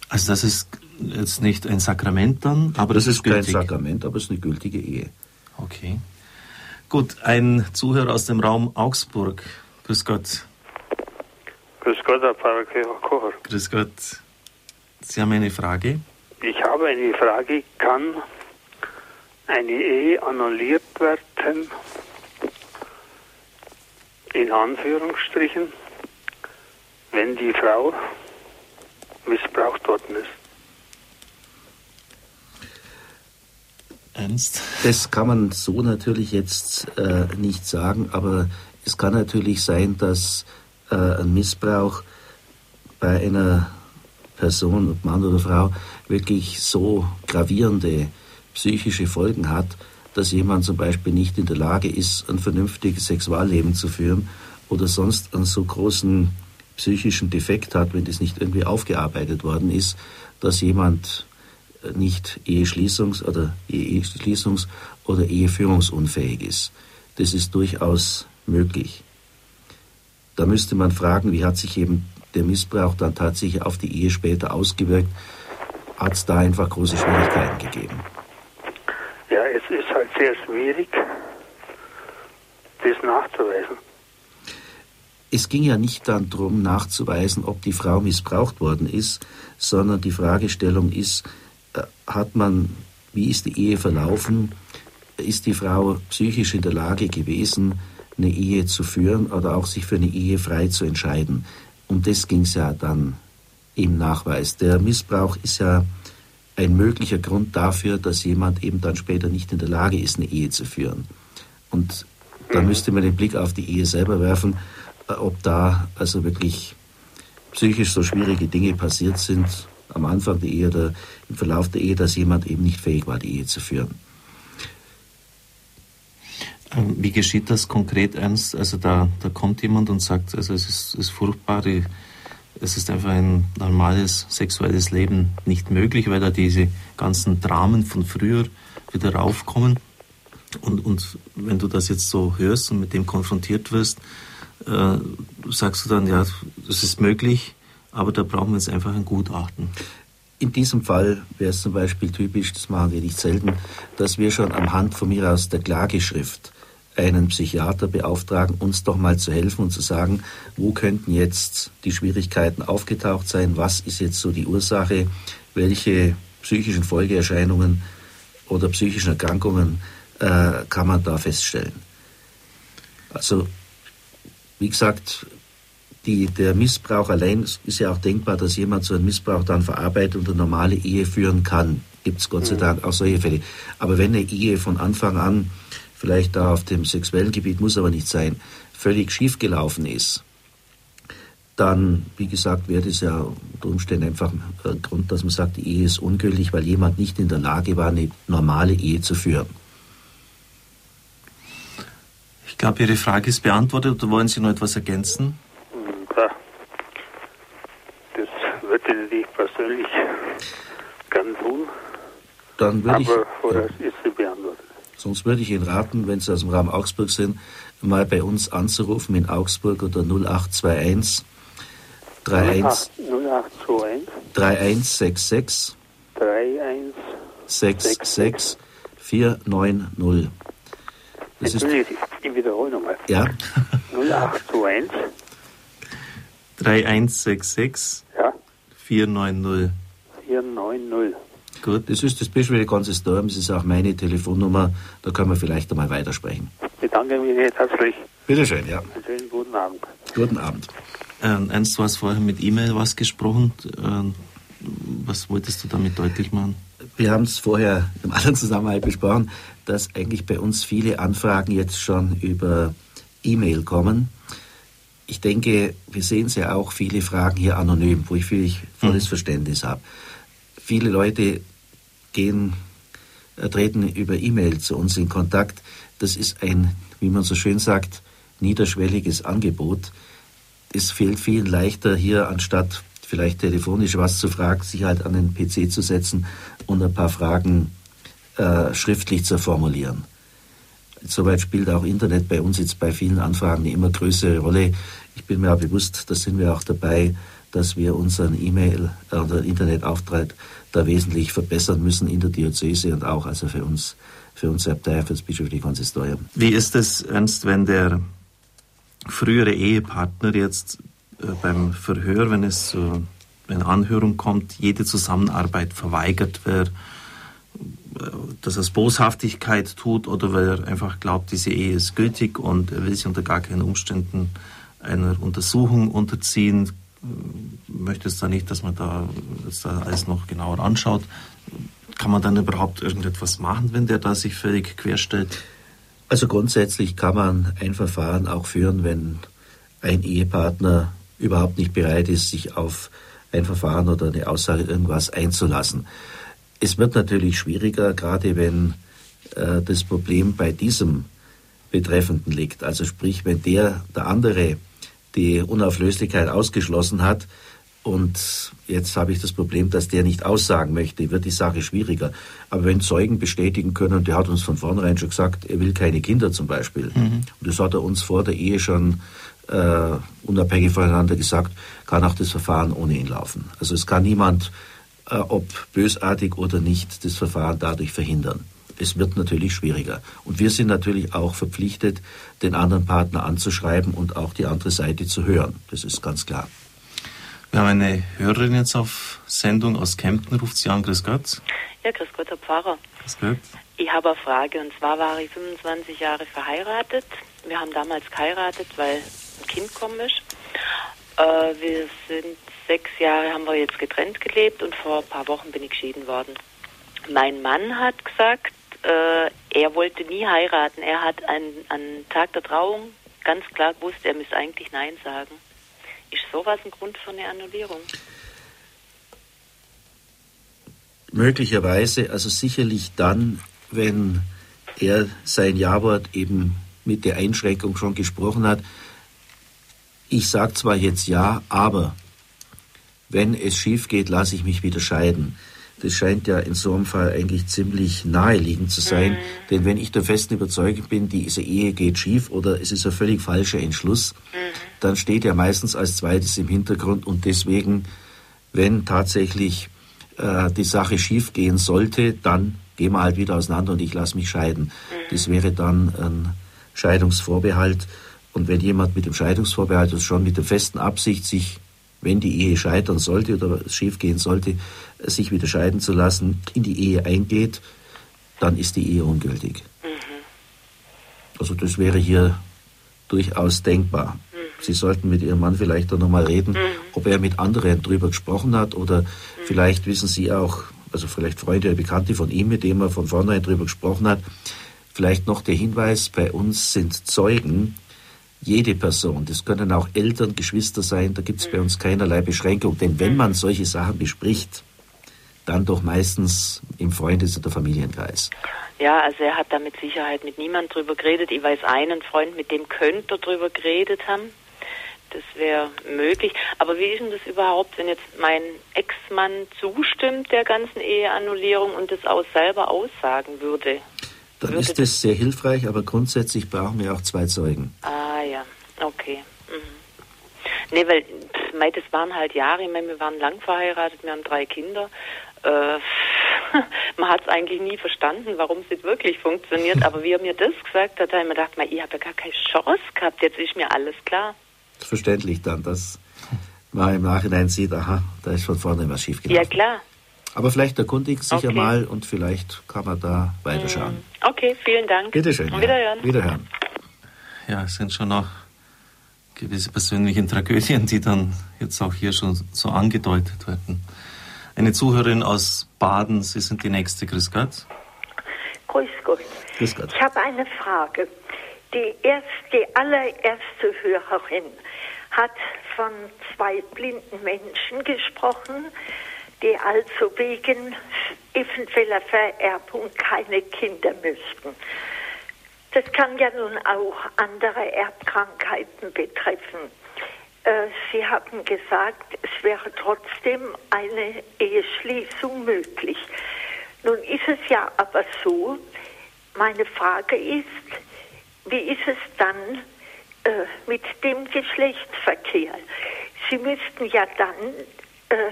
Also das ist jetzt nicht ein Sakrament dann, aber das, das ist gültig. kein Sakrament, aber es ist eine gültige Ehe. Okay. Gut, ein Zuhörer aus dem Raum Augsburg. Grüß Gott. Grüß Gott, Herr Pfarrer Kocher. Grüß Gott. Sie haben eine Frage? Ich habe eine Frage. Kann eine Ehe annulliert werden? In Anführungsstrichen, wenn die Frau missbraucht worden ist. Ernst? Das kann man so natürlich jetzt äh, nicht sagen, aber es kann natürlich sein, dass äh, ein Missbrauch bei einer Person, ob Mann oder Frau, wirklich so gravierende psychische Folgen hat, dass jemand zum Beispiel nicht in der Lage ist, ein vernünftiges Sexualleben zu führen oder sonst einen so großen psychischen Defekt hat, wenn das nicht irgendwie aufgearbeitet worden ist, dass jemand nicht Eheschließungs- oder Eheschließungs- oder Eheführungsunfähig ist. Das ist durchaus möglich. Da müsste man fragen, wie hat sich eben der Missbrauch dann tatsächlich auf die Ehe später ausgewirkt? Hat es da einfach große Schwierigkeiten gegeben? Ja, es ist halt sehr schwierig, das nachzuweisen. Es ging ja nicht dann darum, nachzuweisen, ob die Frau missbraucht worden ist, sondern die Fragestellung ist, äh, hat man, wie ist die Ehe verlaufen? Ist die Frau psychisch in der Lage gewesen, eine Ehe zu führen oder auch sich für eine Ehe frei zu entscheiden? Um das ging es ja dann im Nachweis. Der Missbrauch ist ja ein möglicher Grund dafür, dass jemand eben dann später nicht in der Lage ist, eine Ehe zu führen. Und da mhm. müsste man den Blick auf die Ehe selber werfen, ob da also wirklich psychisch so schwierige Dinge passiert sind, am Anfang der Ehe oder im Verlauf der Ehe, dass jemand eben nicht fähig war, die Ehe zu führen. Ähm, wie geschieht das konkret ernst? Also da, da kommt jemand und sagt, also es ist, ist furchtbar, es ist einfach ein normales sexuelles Leben nicht möglich, weil da diese ganzen Dramen von früher wieder raufkommen. Und, und wenn du das jetzt so hörst und mit dem konfrontiert wirst, äh, sagst du dann, ja, das ist möglich, aber da brauchen wir jetzt einfach ein Gutachten. In diesem Fall wäre es zum Beispiel typisch, das machen wir nicht selten, dass wir schon am Hand von mir aus der Klageschrift einen Psychiater beauftragen, uns doch mal zu helfen und zu sagen, wo könnten jetzt die Schwierigkeiten aufgetaucht sein, was ist jetzt so die Ursache, welche psychischen Folgeerscheinungen oder psychischen Erkrankungen äh, kann man da feststellen. Also, wie gesagt, die, der Missbrauch allein ist ja auch denkbar, dass jemand so einen Missbrauch dann verarbeitet und eine normale Ehe führen kann. Gibt es Gott sei mhm. Dank auch solche Fälle. Aber wenn eine Ehe von Anfang an, vielleicht da auf dem sexuellen Gebiet, muss aber nicht sein, völlig schiefgelaufen ist, dann, wie gesagt, wäre das ja unter Umständen einfach ein Grund, dass man sagt, die Ehe ist ungültig, weil jemand nicht in der Lage war, eine normale Ehe zu führen. Ich glaube, Ihre Frage ist beantwortet oder wollen Sie noch etwas ergänzen? persönlich gern tun. Dann würde ich. Aber vorerst ist sie beantwortet. Sonst würde ich Ihnen raten, wenn Sie aus dem Raum Augsburg sind, mal bei uns anzurufen in Augsburg unter 0821 31 0821 3166 3166 490. Das ist, ich wiederhole nochmal. Ja. 0821 3166 ja. 490. 490. Gut, das ist das wieder ganzes Dorf, das ist auch meine Telefonnummer, da können wir vielleicht einmal weitersprechen. Ich bedanke mich recht herzlich. Bitte schön, ja. Einen schönen guten Abend. Guten Abend. Ähm, Ernst, du hast vorher mit E-Mail was gesprochen. Ähm, was wolltest du damit deutlich machen? Wir haben es vorher im (laughs) anderen Zusammenhang besprochen, dass eigentlich bei uns viele Anfragen jetzt schon über E-Mail kommen ich denke, wir sehen es ja auch, viele Fragen hier anonym, wo ich völlig volles mhm. Verständnis habe. Viele Leute gehen, äh, treten über E-Mail zu uns in Kontakt. Das ist ein, wie man so schön sagt, niederschwelliges Angebot. Es fehlt vielen leichter hier, anstatt vielleicht telefonisch was zu fragen, sich halt an den PC zu setzen und ein paar Fragen äh, schriftlich zu formulieren. Soweit spielt auch Internet bei uns jetzt bei vielen Anfragen eine immer größere Rolle. Ich bin mir auch bewusst, da sind wir auch dabei, dass wir unseren E-Mail, äh, unseren Internetauftritt da wesentlich verbessern müssen in der Diözese und auch also für uns, für unsere Abtei, für das bischöfliche Konsistorium. Wie ist es, Ernst, wenn der frühere Ehepartner jetzt äh, beim Verhör, wenn es zu einer Anhörung kommt, jede Zusammenarbeit verweigert wird, dass er es Boshaftigkeit tut oder weil er einfach glaubt, diese Ehe ist gültig und er will sich unter gar keinen Umständen einer Untersuchung unterziehen, möchte es da nicht, dass man da, dass da alles noch genauer anschaut. Kann man dann überhaupt irgendetwas machen, wenn der da sich völlig querstellt? Also grundsätzlich kann man ein Verfahren auch führen, wenn ein Ehepartner überhaupt nicht bereit ist, sich auf ein Verfahren oder eine Aussage irgendwas einzulassen. Es wird natürlich schwieriger, gerade wenn äh, das Problem bei diesem Betreffenden liegt. Also sprich, wenn der, der andere die Unauflöslichkeit ausgeschlossen hat. Und jetzt habe ich das Problem, dass der nicht aussagen möchte, wird die Sache schwieriger. Aber wenn Zeugen bestätigen können, und der hat uns von vornherein schon gesagt, er will keine Kinder zum Beispiel, mhm. und das hat er uns vor der Ehe schon äh, unabhängig voneinander gesagt, kann auch das Verfahren ohne ihn laufen. Also es kann niemand, ob bösartig oder nicht, das Verfahren dadurch verhindern es wird natürlich schwieriger. Und wir sind natürlich auch verpflichtet, den anderen Partner anzuschreiben und auch die andere Seite zu hören. Das ist ganz klar. Wir haben eine Hörerin jetzt auf Sendung aus Kempten, ruft sie an. Grüß Gott. Ja, grüß Gott, Herr Pfarrer. Grüß Gott. Ich habe eine Frage und zwar war ich 25 Jahre verheiratet. Wir haben damals geheiratet, weil ein Kind kommen ist. Äh, wir sind sechs Jahre, haben wir jetzt getrennt gelebt und vor ein paar Wochen bin ich geschieden worden. Mein Mann hat gesagt, äh, er wollte nie heiraten. Er hat einen, einen Tag der Trauung ganz klar gewusst, er müsste eigentlich Nein sagen. Ist sowas ein Grund für eine Annullierung? Möglicherweise, also sicherlich dann, wenn er sein Ja-Wort eben mit der Einschränkung schon gesprochen hat. Ich sage zwar jetzt ja, aber wenn es schief geht, lasse ich mich wieder scheiden. Das scheint ja in so einem Fall eigentlich ziemlich naheliegend zu sein. Mhm. Denn wenn ich der festen Überzeugung bin, diese Ehe geht schief oder es ist ein völlig falscher Entschluss, mhm. dann steht er meistens als zweites im Hintergrund und deswegen, wenn tatsächlich äh, die Sache schief gehen sollte, dann gehen wir halt wieder auseinander und ich lasse mich scheiden. Mhm. Das wäre dann ein Scheidungsvorbehalt. Und wenn jemand mit dem Scheidungsvorbehalt und schon mit der festen Absicht sich wenn die Ehe scheitern sollte oder schiefgehen sollte, sich wieder scheiden zu lassen, in die Ehe eingeht, dann ist die Ehe ungültig. Mhm. Also das wäre hier durchaus denkbar. Mhm. Sie sollten mit Ihrem Mann vielleicht auch nochmal reden, mhm. ob er mit anderen drüber gesprochen hat oder mhm. vielleicht wissen Sie auch, also vielleicht Freunde oder Bekannte von ihm, mit dem er von vornherein drüber gesprochen hat. Vielleicht noch der Hinweis, bei uns sind Zeugen, jede Person, das können auch Eltern, Geschwister sein, da gibt es bei uns keinerlei Beschränkung. Denn wenn man solche Sachen bespricht, dann doch meistens im Freundes- oder Familienkreis. Ja, also er hat da mit Sicherheit mit niemand drüber geredet. Ich weiß einen Freund, mit dem könnte er drüber geredet haben. Das wäre möglich. Aber wie ist denn das überhaupt, wenn jetzt mein Ex-Mann zustimmt der ganzen Eheannullierung und das auch selber aussagen würde? Dann würde ist das sehr hilfreich, aber grundsätzlich brauchen wir auch zwei Zeugen. Ah ja, okay. Mhm. Nee, weil pff, das waren halt Jahre, ich meine, wir waren lang verheiratet, wir haben drei Kinder äh, (laughs) man hat es eigentlich nie verstanden, warum es nicht wirklich funktioniert. Aber wie er mir das gesagt hat, habe ich mir gedacht, ich habe ja gar keine Chance gehabt. Jetzt ist mir alles klar. Verständlich dann, dass man im Nachhinein sieht, aha, da ist von vorne was schief Ja, klar. Aber vielleicht erkundigt sich okay. ja mal und vielleicht kann man da weiterschauen. Mm. Okay, vielen Dank. Bitte schön. Ja. Wiederhören. Wiederhören. Ja, es sind schon noch gewisse persönliche Tragödien, die dann jetzt auch hier schon so angedeutet werden. Eine Zuhörerin aus Baden, Sie sind die nächste. Grüß Gott. Grüß Gott. Grüß Gott. Ich habe eine Frage. Die, erste, die allererste Hörerin hat von zwei blinden Menschen gesprochen, die also wegen eventueller Vererbung keine Kinder müssten. Das kann ja nun auch andere Erbkrankheiten betreffen. Äh, Sie haben gesagt, es wäre trotzdem eine Eheschließung möglich. Nun ist es ja aber so, meine Frage ist, wie ist es dann äh, mit dem Geschlechtsverkehr? Sie müssten ja dann äh,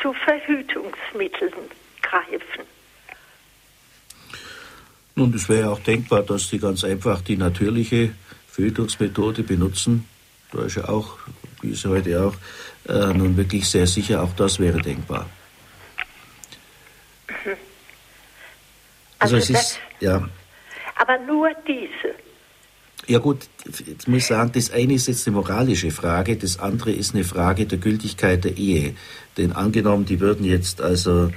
zu Verhütungsmitteln greifen. Nun, es wäre auch denkbar, dass Sie ganz einfach die natürliche Verhütungsmethode benutzen. Da ist ja auch, wie ist heute auch, äh, nun wirklich sehr sicher, auch das wäre denkbar. Also, Also es ist, ja, Aber nur diese. ja gut, jetzt muss ich sagen, das eine ist jetzt eine moralische Frage, das andere ist eine Frage der Gültigkeit der Ehe. Denn angenommen, die würden jetzt also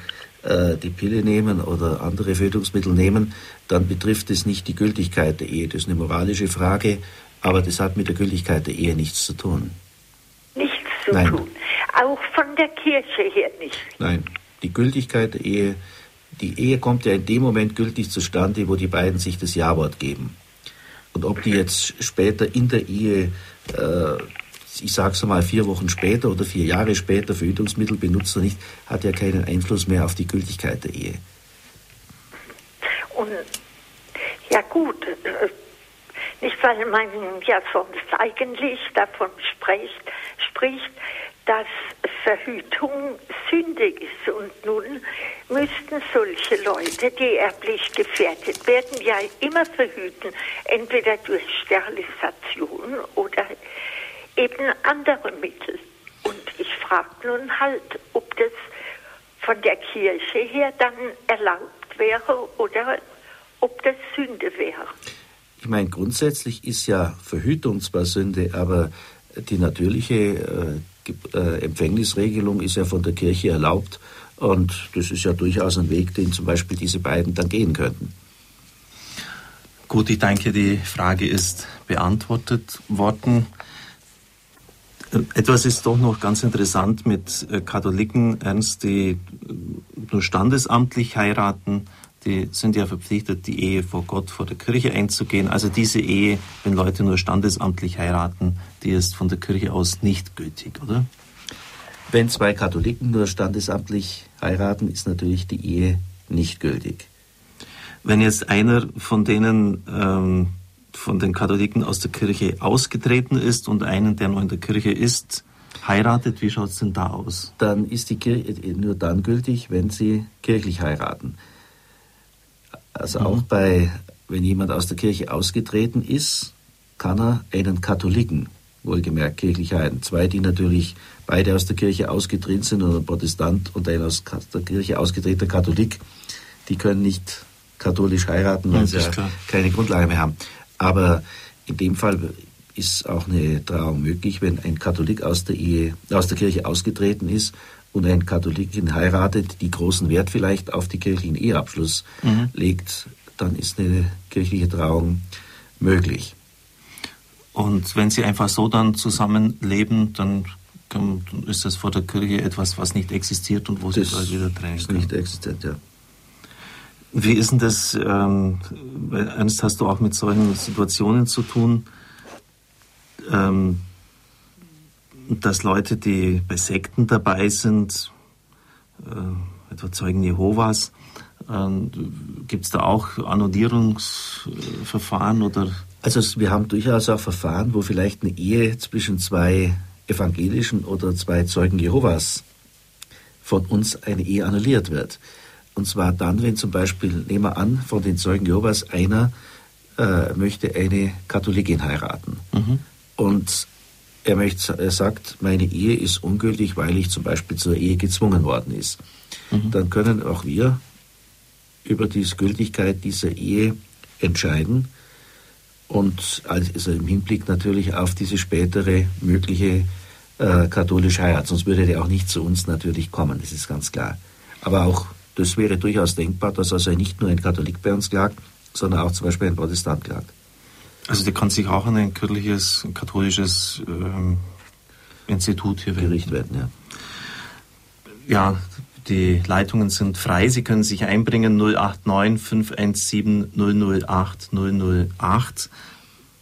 äh, die Pille nehmen oder andere Fötungsmittel nehmen, dann betrifft es nicht die Gültigkeit der Ehe. Das ist eine moralische Frage, aber das hat mit der Gültigkeit der Ehe nichts zu tun. Nichts zu Nein. tun. Auch von der Kirche her nicht. Nein, die Gültigkeit der Ehe, die Ehe kommt ja in dem Moment gültig zustande, wo die beiden sich das Ja-Wort geben. Und ob die jetzt später in der Ehe, äh, ich sag's mal vier Wochen später oder vier Jahre später Verhütungsmittel benutzt oder nicht, hat ja keinen Einfluss mehr auf die Gültigkeit der Ehe. Und ja gut, nicht weil man ja sonst eigentlich davon spricht, spricht, dass Verhütung Sünde ist. Und nun müssten solche Leute, die erblich gefährdet werden, ja immer verhüten, entweder durch Sterilisation oder eben andere Mittel. Und ich frage nun halt, ob das von der Kirche her dann erlaubt wäre oder ob das Sünde wäre. Ich meine, grundsätzlich ist ja Verhütung zwar Sünde, aber die natürliche äh, äh, Empfängnisregelung ist ja von der Kirche erlaubt. Und das ist ja durchaus ein Weg, den zum Beispiel diese beiden dann gehen könnten. Gut, ich denke, die Frage ist beantwortet worden. Etwas ist doch noch ganz interessant mit äh, Katholiken, Ernst, die äh, nur standesamtlich heiraten. Die sind ja verpflichtet, die Ehe vor Gott, vor der Kirche einzugehen. Also diese Ehe, wenn Leute nur standesamtlich heiraten, die ist von der Kirche aus nicht gültig, oder? Wenn zwei Katholiken nur standesamtlich heiraten, ist natürlich die Ehe nicht gültig. Wenn jetzt einer von denen, ähm, von den Katholiken aus der Kirche ausgetreten ist und einen, der noch in der Kirche ist, heiratet, wie schaut es denn da aus? Dann ist die Kirche nur dann gültig, wenn sie kirchlich heiraten. Also auch bei, wenn jemand aus der Kirche ausgetreten ist, kann er einen Katholiken, wohlgemerkt kirchlich heiraten. Zwei, die natürlich beide aus der Kirche ausgetreten sind, oder ein Protestant und ein aus der Kirche ausgetretener Katholik, die können nicht katholisch heiraten, weil Ja, sie keine Grundlage mehr haben. Aber in dem Fall ist auch eine Trauung möglich, wenn ein Katholik aus der Ehe, aus der Kirche ausgetreten ist und ein Katholikin heiratet, die großen Wert vielleicht auf die kirchlichen Eheabschluss Mhm. legt, dann ist eine kirchliche Trauung möglich. Und wenn sie einfach so dann zusammenleben, dann ist das vor der Kirche etwas, was nicht existiert und wo sie bald wieder trennen nicht existent, ja. Wie ist denn das, ähm, Ernst, hast du auch mit solchen Situationen zu tun, ähm, dass Leute, die bei Sekten dabei sind, äh, etwa Zeugen Jehovas, ähm, gibt es da auch Annullierungsverfahren oder? Also wir haben durchaus auch Verfahren, wo vielleicht eine Ehe zwischen zwei evangelischen oder zwei Zeugen Jehovas von uns eine Ehe annulliert wird. Und zwar dann, wenn zum Beispiel, nehmen wir an, von den Zeugen Jehovas einer äh, möchte eine Katholikin heiraten. Und er, möchte, er sagt, meine Ehe ist ungültig, weil ich zum Beispiel zur Ehe gezwungen worden ist. Dann können auch wir über die Gültigkeit dieser Ehe entscheiden und also im Hinblick natürlich auf diese spätere mögliche äh, katholische Heirat. Sonst würde der auch nicht zu uns natürlich kommen, das ist ganz klar. Aber auch das wäre durchaus denkbar, dass also nicht nur ein Katholik bei uns klagt, sondern auch zum Beispiel ein Protestant klagt. Also der kann sich auch an ein kirchliches, katholisches ähm, Institut hier Gericht werden, ja. Ja, Die Leitungen sind frei. Sie können sich einbringen 089 517 008 008.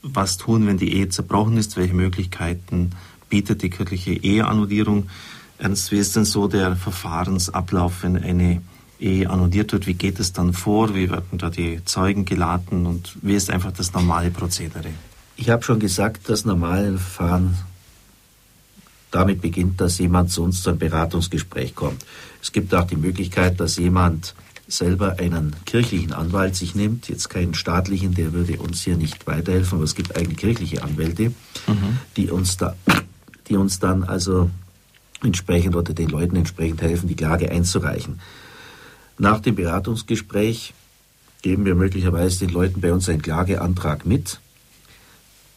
Was tun, wenn die Ehe zerbrochen ist? Welche Möglichkeiten bietet die kirchliche Eheannullierung? Ernst, wie ist denn so der Verfahrensablauf, wenn eine Ehe annulliert wird? Wie geht es dann vor? Wie werden da die Zeugen geladen? Und wie ist einfach das normale Prozedere? Ich habe schon gesagt, das normale Verfahren damit beginnt, dass jemand zu uns zu einem Beratungsgespräch kommt. Es gibt auch die Möglichkeit, dass jemand selber einen kirchlichen Anwalt sich nimmt, jetzt keinen staatlichen, der würde uns hier nicht weiterhelfen, aber es gibt eigene kirchliche Anwälte, mhm. die uns da, die uns dann also entsprechend oder den Leuten entsprechend helfen, die Klage einzureichen. Nach dem Beratungsgespräch geben wir möglicherweise den Leuten bei uns einen Klageantrag mit.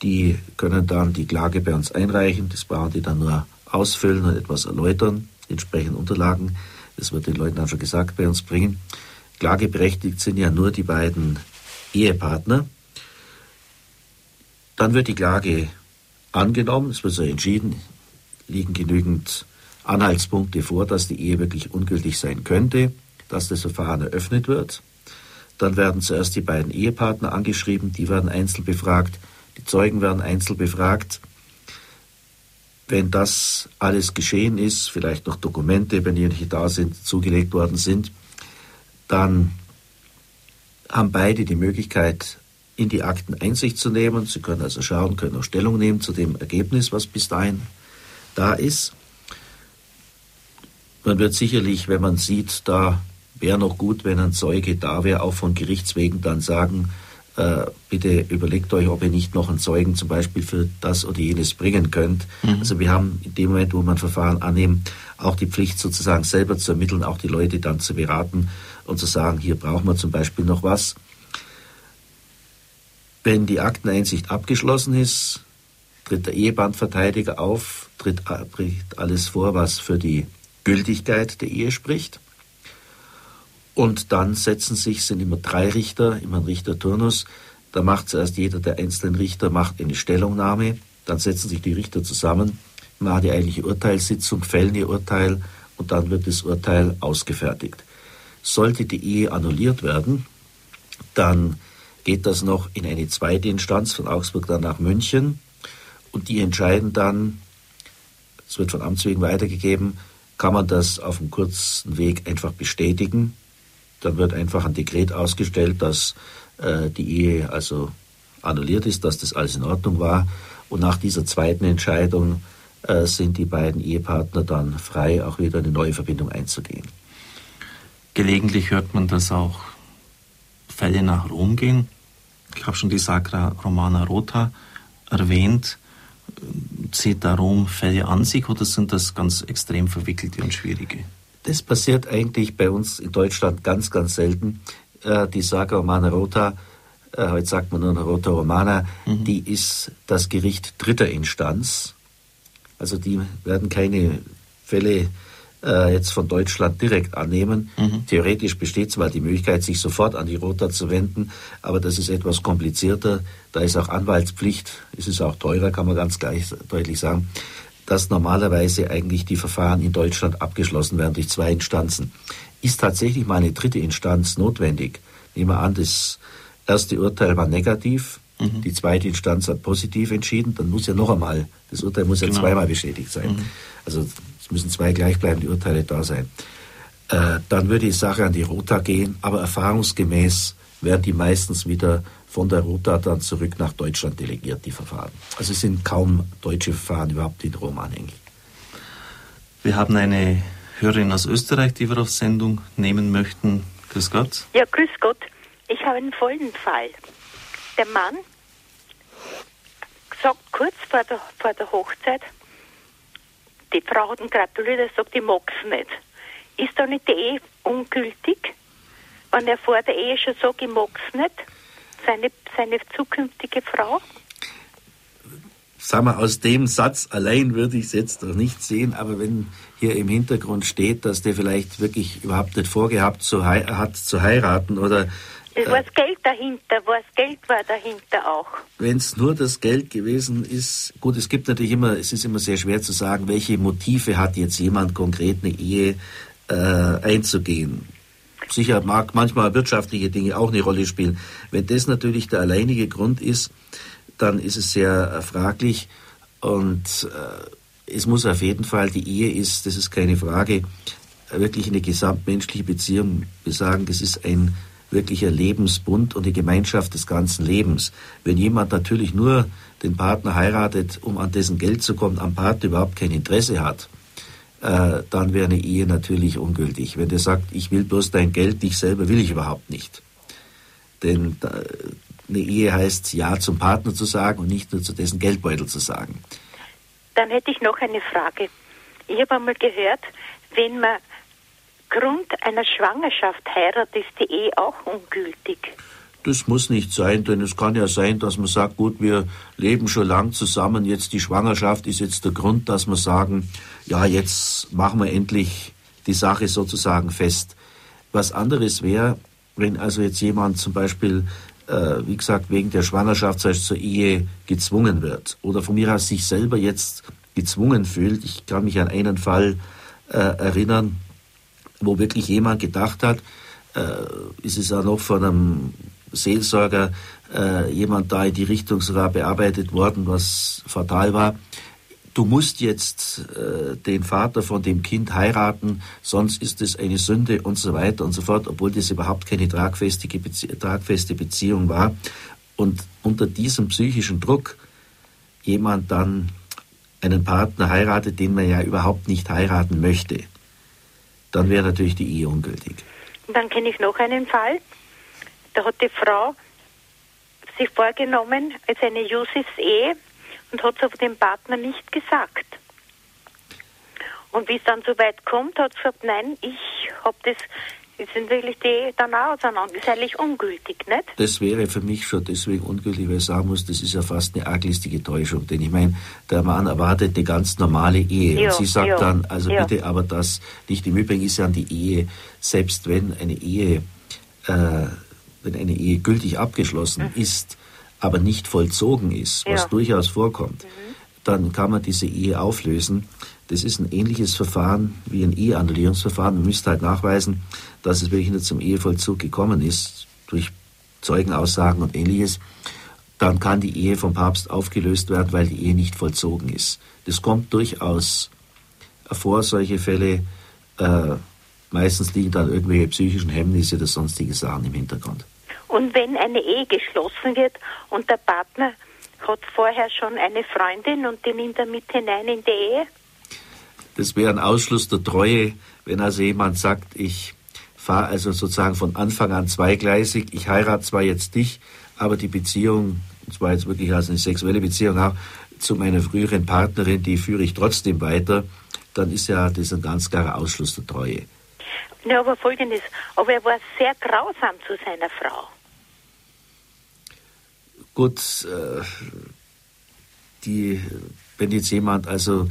Die können dann die Klage bei uns einreichen. Das brauchen die dann nur ausfüllen und etwas erläutern, entsprechend Unterlagen. Das wird den Leuten dann schon gesagt, bei uns bringen. Klageberechtigt sind ja nur die beiden Ehepartner. Dann wird die Klage angenommen, es wird so entschieden, liegen genügend Anhaltspunkte vor, dass die Ehe wirklich ungültig sein könnte, dass das Verfahren eröffnet wird. Dann werden zuerst die beiden Ehepartner angeschrieben, die werden einzeln befragt, die Zeugen werden einzeln befragt. Wenn das alles geschehen ist, vielleicht noch Dokumente, wenn die nicht da sind, zugelegt worden sind, dann haben beide die Möglichkeit, in die Akten Einsicht zu nehmen. Sie können also schauen, können auch Stellung nehmen zu dem Ergebnis, was bis dahin da ist. Man wird sicherlich, wenn man sieht, da wäre noch gut, wenn ein Zeuge da wäre, auch von Gerichtswegen dann sagen, äh, bitte überlegt euch, ob ihr nicht noch einen Zeugen zum Beispiel für das oder jenes bringen könnt. Mhm. Also wir haben in dem Moment, wo man Verfahren annimmt, auch die Pflicht sozusagen selber zu ermitteln, auch die Leute dann zu beraten und zu sagen, hier brauchen wir zum Beispiel noch was. Wenn die Akteneinsicht abgeschlossen ist, tritt der Ehebandverteidiger auf, tritt, tritt alles vor, was für die Gültigkeit der Ehe spricht. Und dann setzen sich, sind immer drei Richter, immer ein Richterturnus. Da macht zuerst jeder der einzelnen Richter macht eine Stellungnahme. Dann setzen sich die Richter zusammen, machen die eigentliche Urteilssitzung, fällen ihr Urteil und dann wird das Urteil ausgefertigt. Sollte die Ehe annulliert werden, dann geht das noch in eine zweite Instanz von Augsburg dann nach München und die entscheiden dann, es wird von Amts wegen weitergegeben, kann man das auf einem kurzen Weg einfach bestätigen dann wird einfach ein Dekret ausgestellt, dass äh, die Ehe also annulliert ist, dass das alles in Ordnung war. Und nach dieser zweiten Entscheidung äh, sind die beiden Ehepartner dann frei, auch wieder eine neue Verbindung einzugehen. Gelegentlich hört man, dass auch Fälle nach Rom gehen. Ich habe schon die Sacra Romana Rota erwähnt. Zieht da Rom Fälle an sich oder sind das ganz extrem verwickelte und schwierige? Das passiert eigentlich bei uns in Deutschland ganz, ganz selten. Äh, die Saga Romana Rota, äh, heute sagt man nur Rota Romana, mhm. die ist das Gericht dritter Instanz. Also die werden keine Fälle äh, jetzt von Deutschland direkt annehmen. Mhm. Theoretisch besteht zwar die Möglichkeit, sich sofort an die Rota zu wenden, aber das ist etwas komplizierter. Da ist auch Anwaltspflicht, es ist auch teurer, kann man ganz gleich deutlich sagen dass normalerweise eigentlich die Verfahren in Deutschland abgeschlossen werden durch zwei Instanzen. Ist tatsächlich mal eine dritte Instanz notwendig? Nehmen wir an, das erste Urteil war negativ, mhm. die zweite Instanz hat positiv entschieden, dann muss ja noch einmal, das Urteil muss ja genau. zweimal bestätigt sein. Mhm. Also es müssen zwei gleichbleibende Urteile da sein. Äh, dann würde die Sache an die Rota gehen, aber erfahrungsgemäß werden die meistens wieder von der Rota dann zurück nach Deutschland delegiert, die Verfahren. Also es sind kaum deutsche Verfahren überhaupt in Rom anhängig. Wir haben eine Hörerin aus Österreich, die wir auf Sendung nehmen möchten. Grüß Gott. Ja, grüß Gott. Ich habe einen folgenden Fall. Der Mann sagt kurz vor der, vor der Hochzeit, die Frau hat ihn gratuliert, er sagt, ich mag es nicht. Ist da nicht die Ehe ungültig, wenn er vor der Ehe schon sagt, ich mag es nicht? Seine, seine zukünftige Frau? Sagen wir, aus dem Satz allein würde ich es jetzt noch nicht sehen, aber wenn hier im Hintergrund steht, dass der vielleicht wirklich überhaupt nicht vorgehabt zu hat zu heiraten oder es war das Geld dahinter, was Geld war dahinter auch. Wenn es nur das Geld gewesen ist, gut, es gibt natürlich immer, es ist immer sehr schwer zu sagen, welche Motive hat jetzt jemand konkret eine Ehe äh, einzugehen. Sicher mag manchmal wirtschaftliche Dinge auch eine Rolle spielen. Wenn das natürlich der alleinige Grund ist, dann ist es sehr äh, fraglich und äh, es muss auf jeden Fall, die Ehe ist, das ist keine Frage, wirklich eine gesamtmenschliche Beziehung. Wir sagen, das ist ein wirklicher Lebensbund und die Gemeinschaft des ganzen Lebens. Wenn jemand natürlich nur den Partner heiratet, um an dessen Geld zu kommen, am Partner überhaupt kein Interesse hat, äh, dann wäre eine Ehe natürlich ungültig. Wenn der sagt, ich will bloß dein Geld, dich selber will ich überhaupt nicht. Denn äh, eine Ehe heißt, Ja zum Partner zu sagen und nicht nur zu dessen Geldbeutel zu sagen. Dann hätte ich noch eine Frage. Ich habe einmal gehört, wenn man Grund einer Schwangerschaft heiratet, ist die Ehe auch ungültig. Das muss nicht sein, denn es kann ja sein, dass man sagt, gut, wir leben schon lang zusammen, jetzt die Schwangerschaft ist jetzt der Grund, dass wir sagen, ja, jetzt machen wir endlich die Sache sozusagen fest. Was anderes wäre, wenn also jetzt jemand zum Beispiel, äh, wie gesagt, wegen der Schwangerschaft zur Ehe gezwungen wird oder von mir aus sich selber jetzt gezwungen fühlt. Ich kann mich an einen Fall äh, erinnern, wo wirklich jemand gedacht hat, äh, ist es auch noch von einem Seelsorger äh, jemand da in die Richtung sogar bearbeitet worden, was fatal war. Du musst jetzt äh, den Vater von dem Kind heiraten, sonst ist es eine Sünde und so weiter und so fort, obwohl das überhaupt keine tragfeste, Bezie tragfeste Beziehung war. Und unter diesem psychischen Druck jemand dann einen Partner heiratet, den man ja überhaupt nicht heiraten möchte, dann wäre natürlich die Ehe ungültig. Dann kenne ich noch einen Fall. Da hat die Frau sich vorgenommen, als eine Josefs-Ehe und hat es aber dem Partner nicht gesagt. Und wie es dann so weit kommt, hat sie gesagt, nein, ich habe das, jetzt sind wirklich die dann auch auseinander. Das ist eigentlich ungültig, nicht? Das wäre für mich schon deswegen ungültig, weil ich sagen muss, das ist ja fast eine arglistige Täuschung. Denn ich meine, der Mann erwartet eine ganz normale Ehe. Ja, und sie sagt ja, dann, also ja. bitte, aber das nicht. Im Übrigen ist ja die Ehe, selbst wenn eine Ehe, äh, wenn eine Ehe gültig abgeschlossen ist, aber nicht vollzogen ist, was Ja. durchaus vorkommt, dann kann man diese Ehe auflösen. Das ist ein ähnliches Verfahren wie ein Eheannullierungsverfahren. Man müsste halt nachweisen, dass es wirklich nicht zum Ehevollzug gekommen ist, durch Zeugenaussagen und ähnliches. Dann kann die Ehe vom Papst aufgelöst werden, weil die Ehe nicht vollzogen ist. Das kommt durchaus vor, solche Fälle. Äh, meistens liegen dann irgendwelche psychischen Hemmnisse oder sonstige Sachen im Hintergrund. Und wenn eine Ehe geschlossen wird und der Partner hat vorher schon eine Freundin und die nimmt er mit hinein in die Ehe, Das wäre ein Ausschluss der Treue, wenn also jemand sagt, ich fahre also sozusagen von Anfang an zweigleisig, ich heirate zwar jetzt dich, aber die Beziehung, und zwar jetzt wirklich als eine sexuelle Beziehung auch, zu meiner früheren Partnerin, die führe ich trotzdem weiter, dann ist ja das ein ganz klarer Ausschluss der Treue. Ja, aber folgendes, aber er war sehr grausam zu seiner Frau. Gut, äh, die, wenn jetzt jemand, also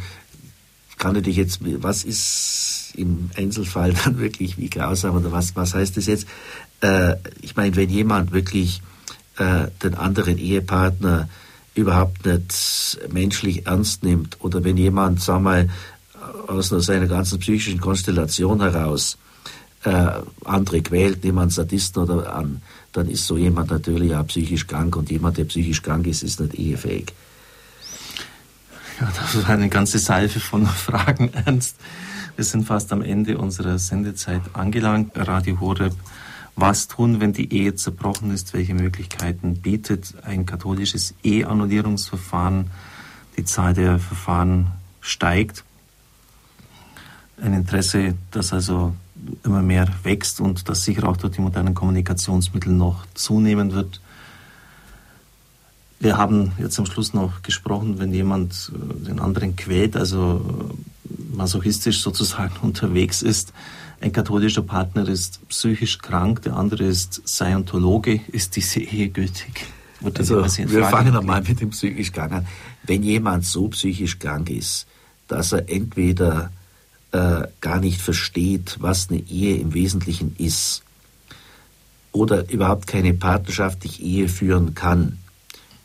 kann natürlich jetzt, was ist im Einzelfall (laughs) dann wirklich wie grausam oder was, was heißt das jetzt? Äh, ich meine, wenn jemand wirklich äh, den anderen Ehepartner überhaupt nicht menschlich ernst nimmt oder wenn jemand, sagen wir mal, aus seiner ganzen psychischen Konstellation heraus äh, andere quält, nehmen einen Sadisten oder an, dann ist so jemand natürlich auch psychisch krank und jemand, der psychisch krank ist, ist nicht ehefähig. Ja, das war eine ganze Salve von (laughs) Fragen, Ernst. Wir sind fast am Ende unserer Sendezeit angelangt. Radio Horeb. Was tun, wenn die Ehe zerbrochen ist? Welche Möglichkeiten bietet ein katholisches Eheannullierungsverfahren? Die Zahl der Verfahren steigt. Ein Interesse, das also immer mehr wächst und das sicher auch durch die modernen Kommunikationsmittel noch zunehmen wird. Wir haben jetzt am Schluss noch gesprochen, wenn jemand äh, den anderen quält, also äh, masochistisch sozusagen (laughs) unterwegs ist. Ein katholischer Partner ist psychisch krank, der andere ist Scientologe. Ist diese Ehe gültig? Also, wir fangen einmal mit dem psychisch krank an. Wenn jemand so psychisch krank ist, dass er entweder äh, gar nicht versteht, was eine Ehe im Wesentlichen ist, oder überhaupt keine partnerschaftliche Ehe führen kann.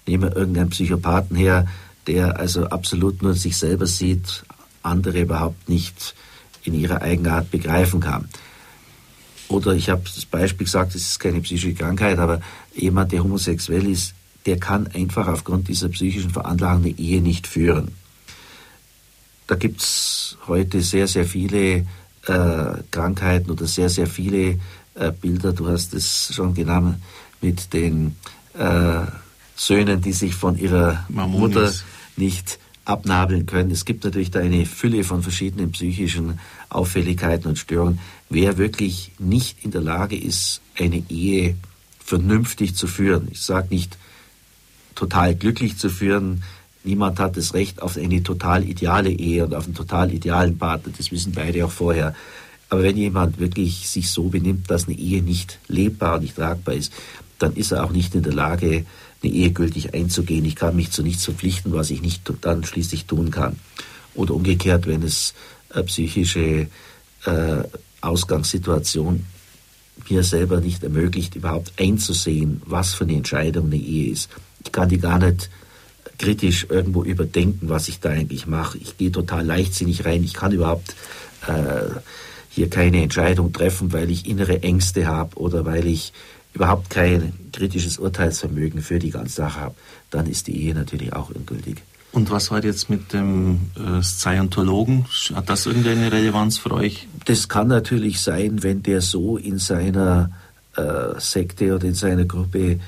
Nehmen wir irgendeinen Psychopathen her, der also absolut nur sich selber sieht, andere überhaupt nicht in ihrer Eigenart begreifen kann. Oder ich habe das Beispiel gesagt, es ist keine psychische Krankheit, aber jemand, der homosexuell ist, der kann einfach aufgrund dieser psychischen Veranlagung eine Ehe nicht führen. Da gibt es heute sehr, sehr viele äh, Krankheiten oder sehr, sehr viele äh, Bilder. Du hast es schon genannt mit den äh, Söhnen, die sich von ihrer Mamonis. Mutter nicht abnabeln können. Es gibt natürlich da eine Fülle von verschiedenen psychischen Auffälligkeiten und Störungen. Wer wirklich nicht in der Lage ist, eine Ehe vernünftig zu führen, ich sage nicht total glücklich zu führen, niemand hat das Recht auf eine total ideale Ehe und auf einen total idealen Partner, das wissen beide auch vorher. Aber wenn jemand wirklich sich so benimmt, dass eine Ehe nicht lebbar und nicht tragbar ist, dann ist er auch nicht in der Lage, eine Ehe gültig einzugehen. Ich kann mich zu nichts verpflichten, was ich nicht dann schließlich tun kann. Oder umgekehrt, wenn es äh, psychische äh, Ausgangssituation mir selber nicht ermöglicht, überhaupt einzusehen, was für eine Entscheidung eine Ehe ist. Ich kann die gar nicht kritisch irgendwo überdenken, was ich da eigentlich mache. Ich gehe total leichtsinnig rein. Ich kann überhaupt äh, hier keine Entscheidung treffen, weil ich innere Ängste habe oder weil ich überhaupt kein kritisches Urteilsvermögen für die ganze Sache habe. Dann ist die Ehe natürlich auch ungültig. Und was war jetzt mit dem äh, Scientologen? Hat das irgendeine Relevanz für euch? Das kann natürlich sein, wenn der so in seiner äh, Sekte oder in seiner Gruppe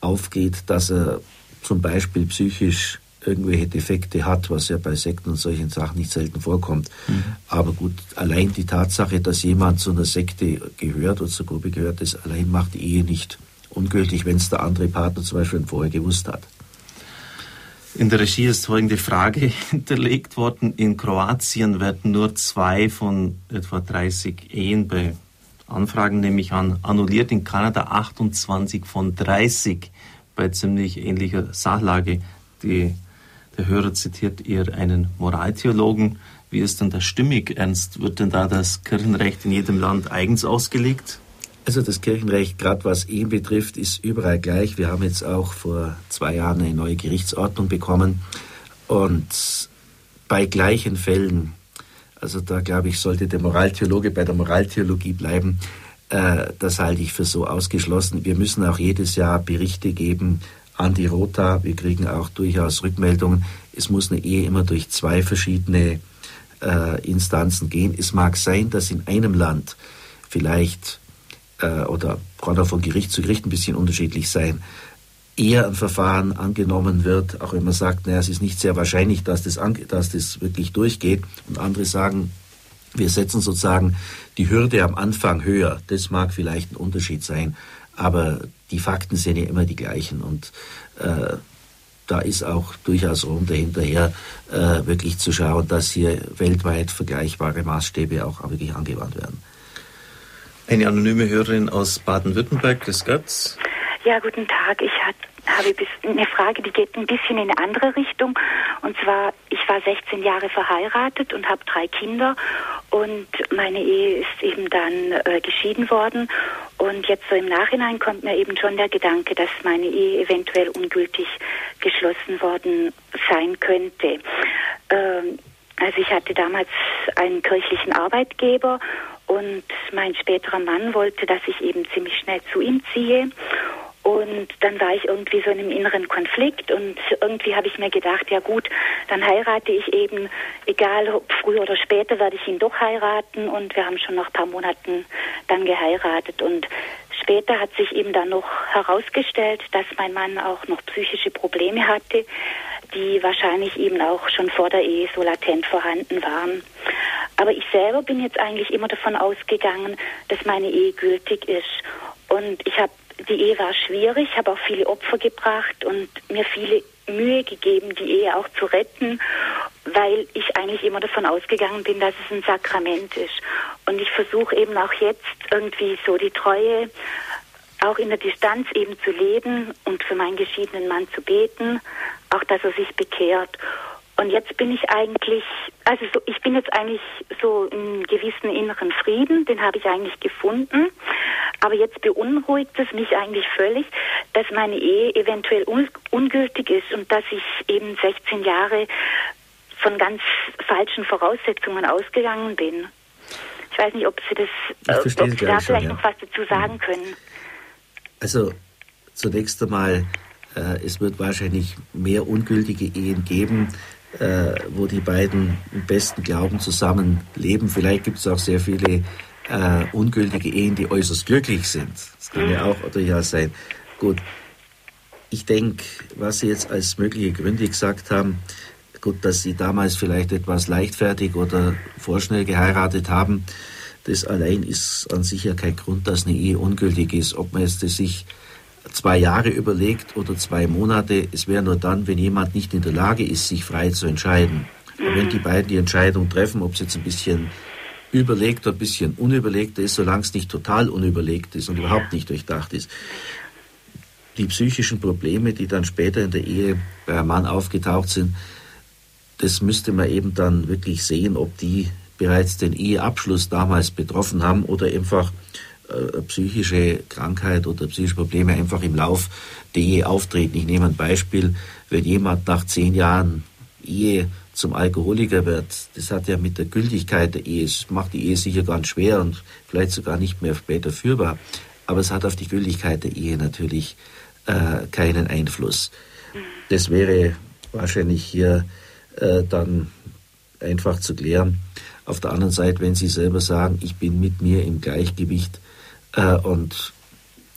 aufgeht, dass er zum Beispiel psychisch irgendwelche Defekte hat, was ja bei Sekten und solchen Sachen nicht selten vorkommt. Mhm. Aber gut, allein die Tatsache, dass jemand zu einer Sekte gehört oder zur Gruppe gehört, das allein macht die Ehe nicht ungültig, wenn es der andere Partner zum Beispiel vorher gewusst hat. In der Regie ist folgende Frage (laughs) hinterlegt worden. In Kroatien werden nur zwei von etwa 30 Ehen bei Anfragen, nehme ich an, annulliert. In Kanada 28 von 30 bei ziemlich ähnlicher Sachlage. Die, der Hörer zitiert eher einen Moraltheologen. Wie ist denn das stimmig, Ernst? Wird denn da das Kirchenrecht in jedem Land eigens ausgelegt? Also das Kirchenrecht, gerade was Ehen betrifft, ist überall gleich. Wir haben jetzt auch vor zwei Jahren eine neue Gerichtsordnung bekommen. Und bei gleichen Fällen, also da glaube ich, sollte der Moraltheologe bei der Moraltheologie bleiben, das halte ich für so ausgeschlossen. Wir müssen auch jedes Jahr Berichte geben an die Rota. Wir kriegen auch durchaus Rückmeldungen. Es muss eine Ehe immer durch zwei verschiedene äh, Instanzen gehen. Es mag sein, dass in einem Land vielleicht äh, oder kann auch von Gericht zu Gericht ein bisschen unterschiedlich sein, eher ein Verfahren angenommen wird, auch wenn man sagt, naja, es ist nicht sehr wahrscheinlich, dass das, dass das wirklich durchgeht. Und andere sagen, wir setzen sozusagen die Hürde am Anfang höher. Das mag vielleicht ein Unterschied sein, aber die Fakten sind ja immer die gleichen und äh, da ist auch durchaus Rom dahinterher, äh, wirklich zu schauen, dass hier weltweit vergleichbare Maßstäbe auch wirklich angewandt werden. Eine anonyme Hörerin aus Baden-Württemberg, das Götz. Ja, guten Tag. Ich hat, habe eine Frage, die geht ein bisschen in eine andere Richtung. Und zwar, ich war 16 Jahre verheiratet und habe drei Kinder. Und meine Ehe ist eben dann äh, geschieden worden. Und jetzt so im Nachhinein kommt mir eben schon der Gedanke, dass meine Ehe eventuell ungültig geschlossen worden sein könnte. Ähm, also ich hatte damals einen kirchlichen Arbeitgeber und mein späterer Mann wollte, dass ich eben ziemlich schnell zu ihm ziehe. Und dann war ich irgendwie so in einem inneren Konflikt und irgendwie habe ich mir gedacht, ja gut, dann heirate ich eben, egal ob früher oder später werde ich ihn doch heiraten und wir haben schon nach ein paar Monaten dann geheiratet und später hat sich eben dann noch herausgestellt, dass mein Mann auch noch psychische Probleme hatte, die wahrscheinlich eben auch schon vor der Ehe so latent vorhanden waren. Aber ich selber bin jetzt eigentlich immer davon ausgegangen, dass meine Ehe gültig ist. Und ich habe, die Ehe war schwierig, habe auch viele Opfer gebracht und mir viele Mühe gegeben, die Ehe auch zu retten, weil ich eigentlich immer davon ausgegangen bin, dass es ein Sakrament ist. Und ich versuche eben auch jetzt irgendwie so die Treue auch in der Distanz eben zu leben und für meinen geschiedenen Mann zu beten, auch dass er sich bekehrt. Und jetzt bin ich eigentlich, also so, ich bin jetzt eigentlich so in gewissen inneren Frieden, den habe ich eigentlich gefunden. Aber jetzt beunruhigt es mich eigentlich völlig, dass meine Ehe eventuell un ungültig ist und dass ich eben 16 Jahre von ganz falschen Voraussetzungen ausgegangen bin. Ich weiß nicht, ob Sie das, ob Sie da gleich schon, vielleicht ja. noch was dazu sagen können. Also zunächst einmal, äh, es wird wahrscheinlich mehr ungültige Ehen geben, äh, wo die beiden im besten Glauben zusammenleben. Vielleicht gibt es auch sehr viele äh, ungültige Ehen, die äußerst glücklich sind. Das kann ja auch durchaus sein. Gut, ich denke, was Sie jetzt als mögliche Gründe gesagt haben, gut, dass Sie damals vielleicht etwas leichtfertig oder vorschnell geheiratet haben, das allein ist an sich ja kein Grund, dass eine Ehe ungültig ist. Ob man jetzt das sich zwei Jahre überlegt oder zwei Monate, es wäre nur dann, wenn jemand nicht in der Lage ist, sich frei zu entscheiden. Und wenn die beiden die Entscheidung treffen, ob es jetzt ein bisschen überlegt oder ein bisschen unüberlegt ist, solange es nicht total unüberlegt ist und überhaupt nicht durchdacht ist. Die psychischen Probleme, die dann später in der Ehe bei einem Mann aufgetaucht sind, das müsste man eben dann wirklich sehen, ob die bereits den Eheabschluss damals betroffen haben oder einfach psychische Krankheit oder psychische Probleme einfach im Lauf der Ehe auftreten. Ich nehme ein Beispiel, wenn jemand nach zehn Jahren Ehe zum Alkoholiker wird, das hat ja mit der Gültigkeit der Ehe, es macht die Ehe sicher ganz schwer und vielleicht sogar nicht mehr später führbar, aber es hat auf die Gültigkeit der Ehe natürlich äh, keinen Einfluss. Das wäre wahrscheinlich hier äh, dann einfach zu klären. Auf der anderen Seite, wenn Sie selber sagen, ich bin mit mir im Gleichgewicht äh, und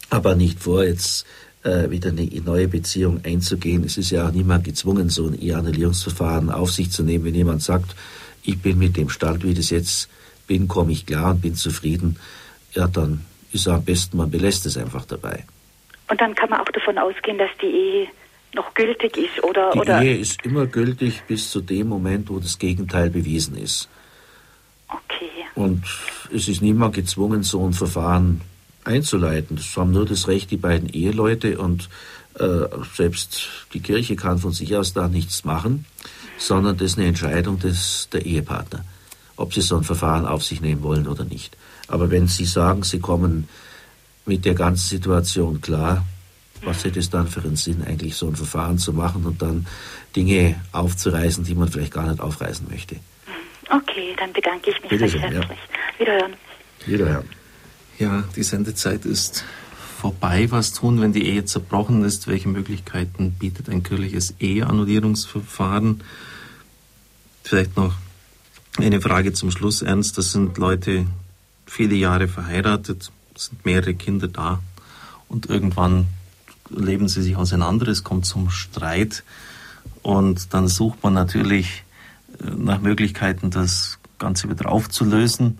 aber nicht vor, jetzt äh, wieder eine neue Beziehung einzugehen. Es ist ja auch niemand gezwungen, so ein Eheannulierungsverfahren auf sich zu nehmen. Wenn jemand sagt, ich bin mit dem Stand, wie das jetzt bin, komme ich klar und bin zufrieden, ja, dann ist am besten, man belässt es einfach dabei. Und dann kann man auch davon ausgehen, dass die Ehe noch gültig ist oder Die oder Ehe ist immer gültig bis zu dem Moment, wo das Gegenteil bewiesen ist. okay. Und es ist niemand gezwungen, so ein Verfahren einzuleiten. Das haben nur das Recht die beiden Eheleute und äh, selbst die Kirche kann von sich aus da nichts machen, sondern das ist eine Entscheidung des, der Ehepartner, ob sie so ein Verfahren auf sich nehmen wollen oder nicht. Aber wenn Sie sagen, Sie kommen mit der ganzen Situation klar, was hätte es dann für einen Sinn, eigentlich so ein Verfahren zu machen und dann Dinge aufzureißen, die man vielleicht gar nicht aufreißen möchte? Okay, dann bedanke ich mich Bitte recht schön, ja. herzlich. Wiederhören. Wiederhören. Ja, die Sendezeit ist vorbei. Was tun, wenn die Ehe zerbrochen ist? Welche Möglichkeiten bietet ein kirchliches Eheannullierungsverfahren? Vielleicht noch eine Frage zum Schluss, Ernst. Das sind Leute viele Jahre verheiratet, sind mehrere Kinder da und irgendwann leben sie sich auseinander, es kommt zum Streit und dann sucht man natürlich äh, nach Möglichkeiten, das Ganze wieder aufzulösen.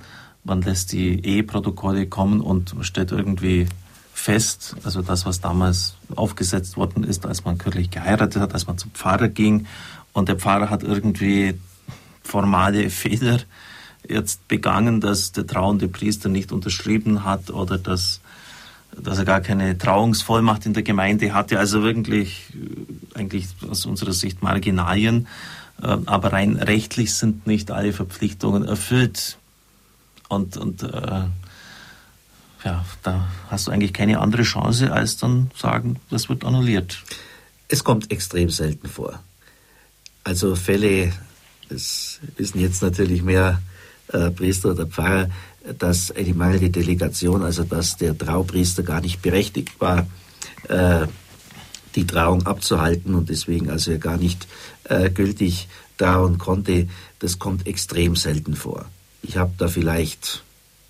Man lässt die Eheprotokolle kommen und stellt irgendwie fest, also das, was damals aufgesetzt worden ist, als man kirchlich geheiratet hat, als man zum Pfarrer ging und der Pfarrer hat irgendwie formale (laughs) Fehler jetzt begangen, dass der trauende Priester nicht unterschrieben hat oder dass, dass er gar keine Trauungsvollmacht in der Gemeinde hatte. Also wirklich äh, eigentlich aus unserer Sicht Marginalien. Äh, Aber rein rechtlich sind nicht alle Verpflichtungen erfüllt. Und, und äh, ja, da hast du eigentlich keine andere Chance, als dann sagen, das wird annulliert. Es kommt extrem selten vor. Also Fälle, das wissen jetzt natürlich mehr äh, Priester oder Pfarrer, dass eine mangelnde Delegation, also dass der Traupriester gar nicht berechtigt war, äh, die Trauung abzuhalten und deswegen also gar nicht äh, gültig trauen konnte, das kommt extrem selten vor. Ich habe da vielleicht,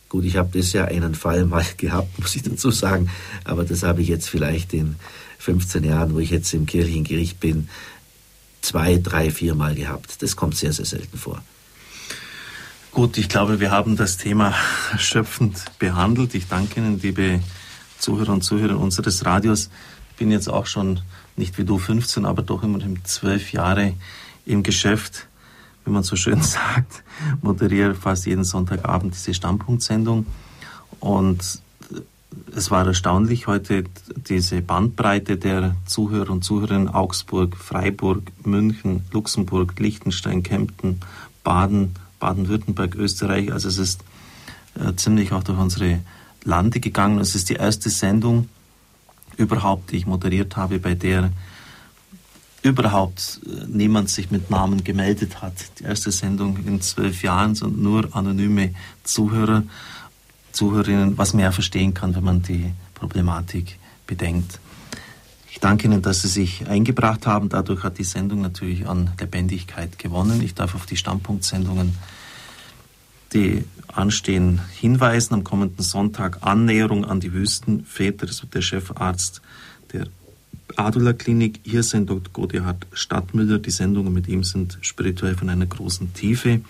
gut, ich habe das ja einen Fall mal (laughs) gehabt, muss ich dazu sagen, aber das habe ich jetzt vielleicht in 15 Jahren, wo ich jetzt im kirchlichen Gericht bin, zwei, drei, viermal gehabt. Das kommt sehr, sehr selten vor. Gut, ich glaube, wir haben das Thema erschöpfend behandelt. Ich danke Ihnen, liebe Zuhörer und Zuhörer unseres Radios. Ich bin jetzt auch schon nicht wie du 15, aber doch immerhin zwölf Jahre im Geschäft. Wie man so schön (laughs) sagt, moderiere fast jeden Sonntagabend diese Standpunktsendung. Und es war erstaunlich heute diese Bandbreite der Zuhörer und Zuhörerinnen Augsburg, Freiburg, München, Luxemburg, Liechtenstein, Kempten, Baden, Baden-Württemberg, Österreich. Also es ist äh, ziemlich auch durch unsere Lande gegangen. Es ist die erste Sendung überhaupt, die ich moderiert habe, bei der überhaupt äh, niemand sich mit Namen gemeldet hat. Die erste Sendung in zwölf Jahren sind nur anonyme Zuhörer, Zuhörerinnen, was man ja verstehen kann, wenn man die Problematik bedenkt. Ich danke Ihnen, dass Sie sich eingebracht haben. Dadurch hat die Sendung natürlich an Lebendigkeit gewonnen. Ich darf auf die Standpunktsendungen, die anstehen, hinweisen. Am kommenden Sonntag Annäherung an die Wüstenväter. Das wird der Chefarzt der Adula Klinik. Hier sind Dr. Godehard Stadtmüller. Die Sendungen mit ihm sind spirituell von einer großen Tiefe.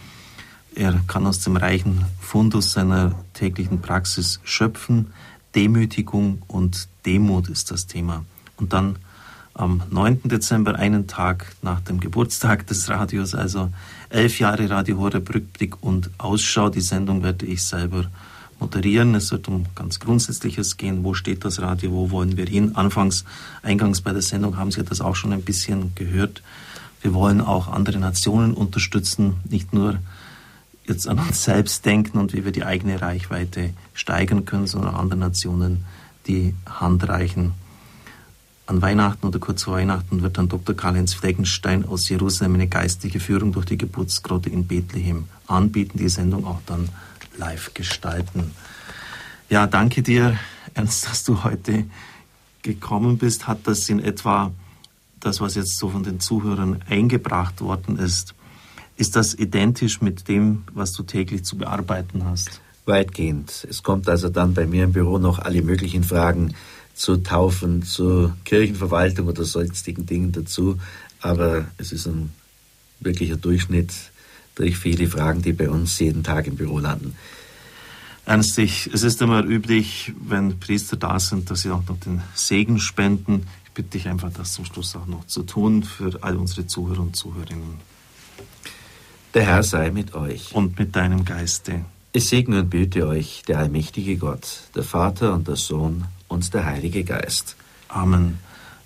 Er kann aus dem reichen Fundus seiner täglichen Praxis schöpfen. Demütigung und Demut ist das Thema. Und dann am 9. Dezember, einen Tag nach dem Geburtstag des Radios, also elf Jahre Radio Horeb Rückblick und Ausschau. Die Sendung werde ich selber moderieren. Es wird um ganz Grundsätzliches gehen. Wo steht das Radio? Wo wollen wir hin? Anfangs, eingangs bei der Sendung haben Sie das auch schon ein bisschen gehört. Wir wollen auch andere Nationen unterstützen, nicht nur jetzt an uns selbst denken und wie wir die eigene Reichweite steigern können, sondern anderen Nationen die Hand reichen. An Weihnachten oder kurz vor Weihnachten wird dann Dr. Karl-Heinz Fleckenstein aus Jerusalem eine geistige Führung durch die Geburtsgrotte in Bethlehem anbieten, die Sendung auch dann live gestalten. Ja, danke dir, Ernst, dass du heute gekommen bist. Hat das in etwa das, was jetzt so von den Zuhörern eingebracht worden ist, ist das identisch mit dem, was du täglich zu bearbeiten hast? Weitgehend. Es kommt also dann bei mir im Büro noch alle möglichen Fragen zu Taufen, zu Kirchenverwaltung oder sonstigen Dingen dazu. Aber es ist ein wirklicher Durchschnitt durch viele Fragen, die bei uns jeden Tag im Büro landen. Ernst, ich, es ist immer üblich, wenn Priester da sind, dass sie auch noch den Segen spenden. Ich bitte dich einfach, das zum Schluss auch noch zu tun für all unsere Zuhörer und Zuhörerinnen. Der Herr sei mit euch. Und mit deinem Geiste. Es segne und behüte euch der allmächtige Gott, der Vater und der Sohn und der Heilige Geist. Amen.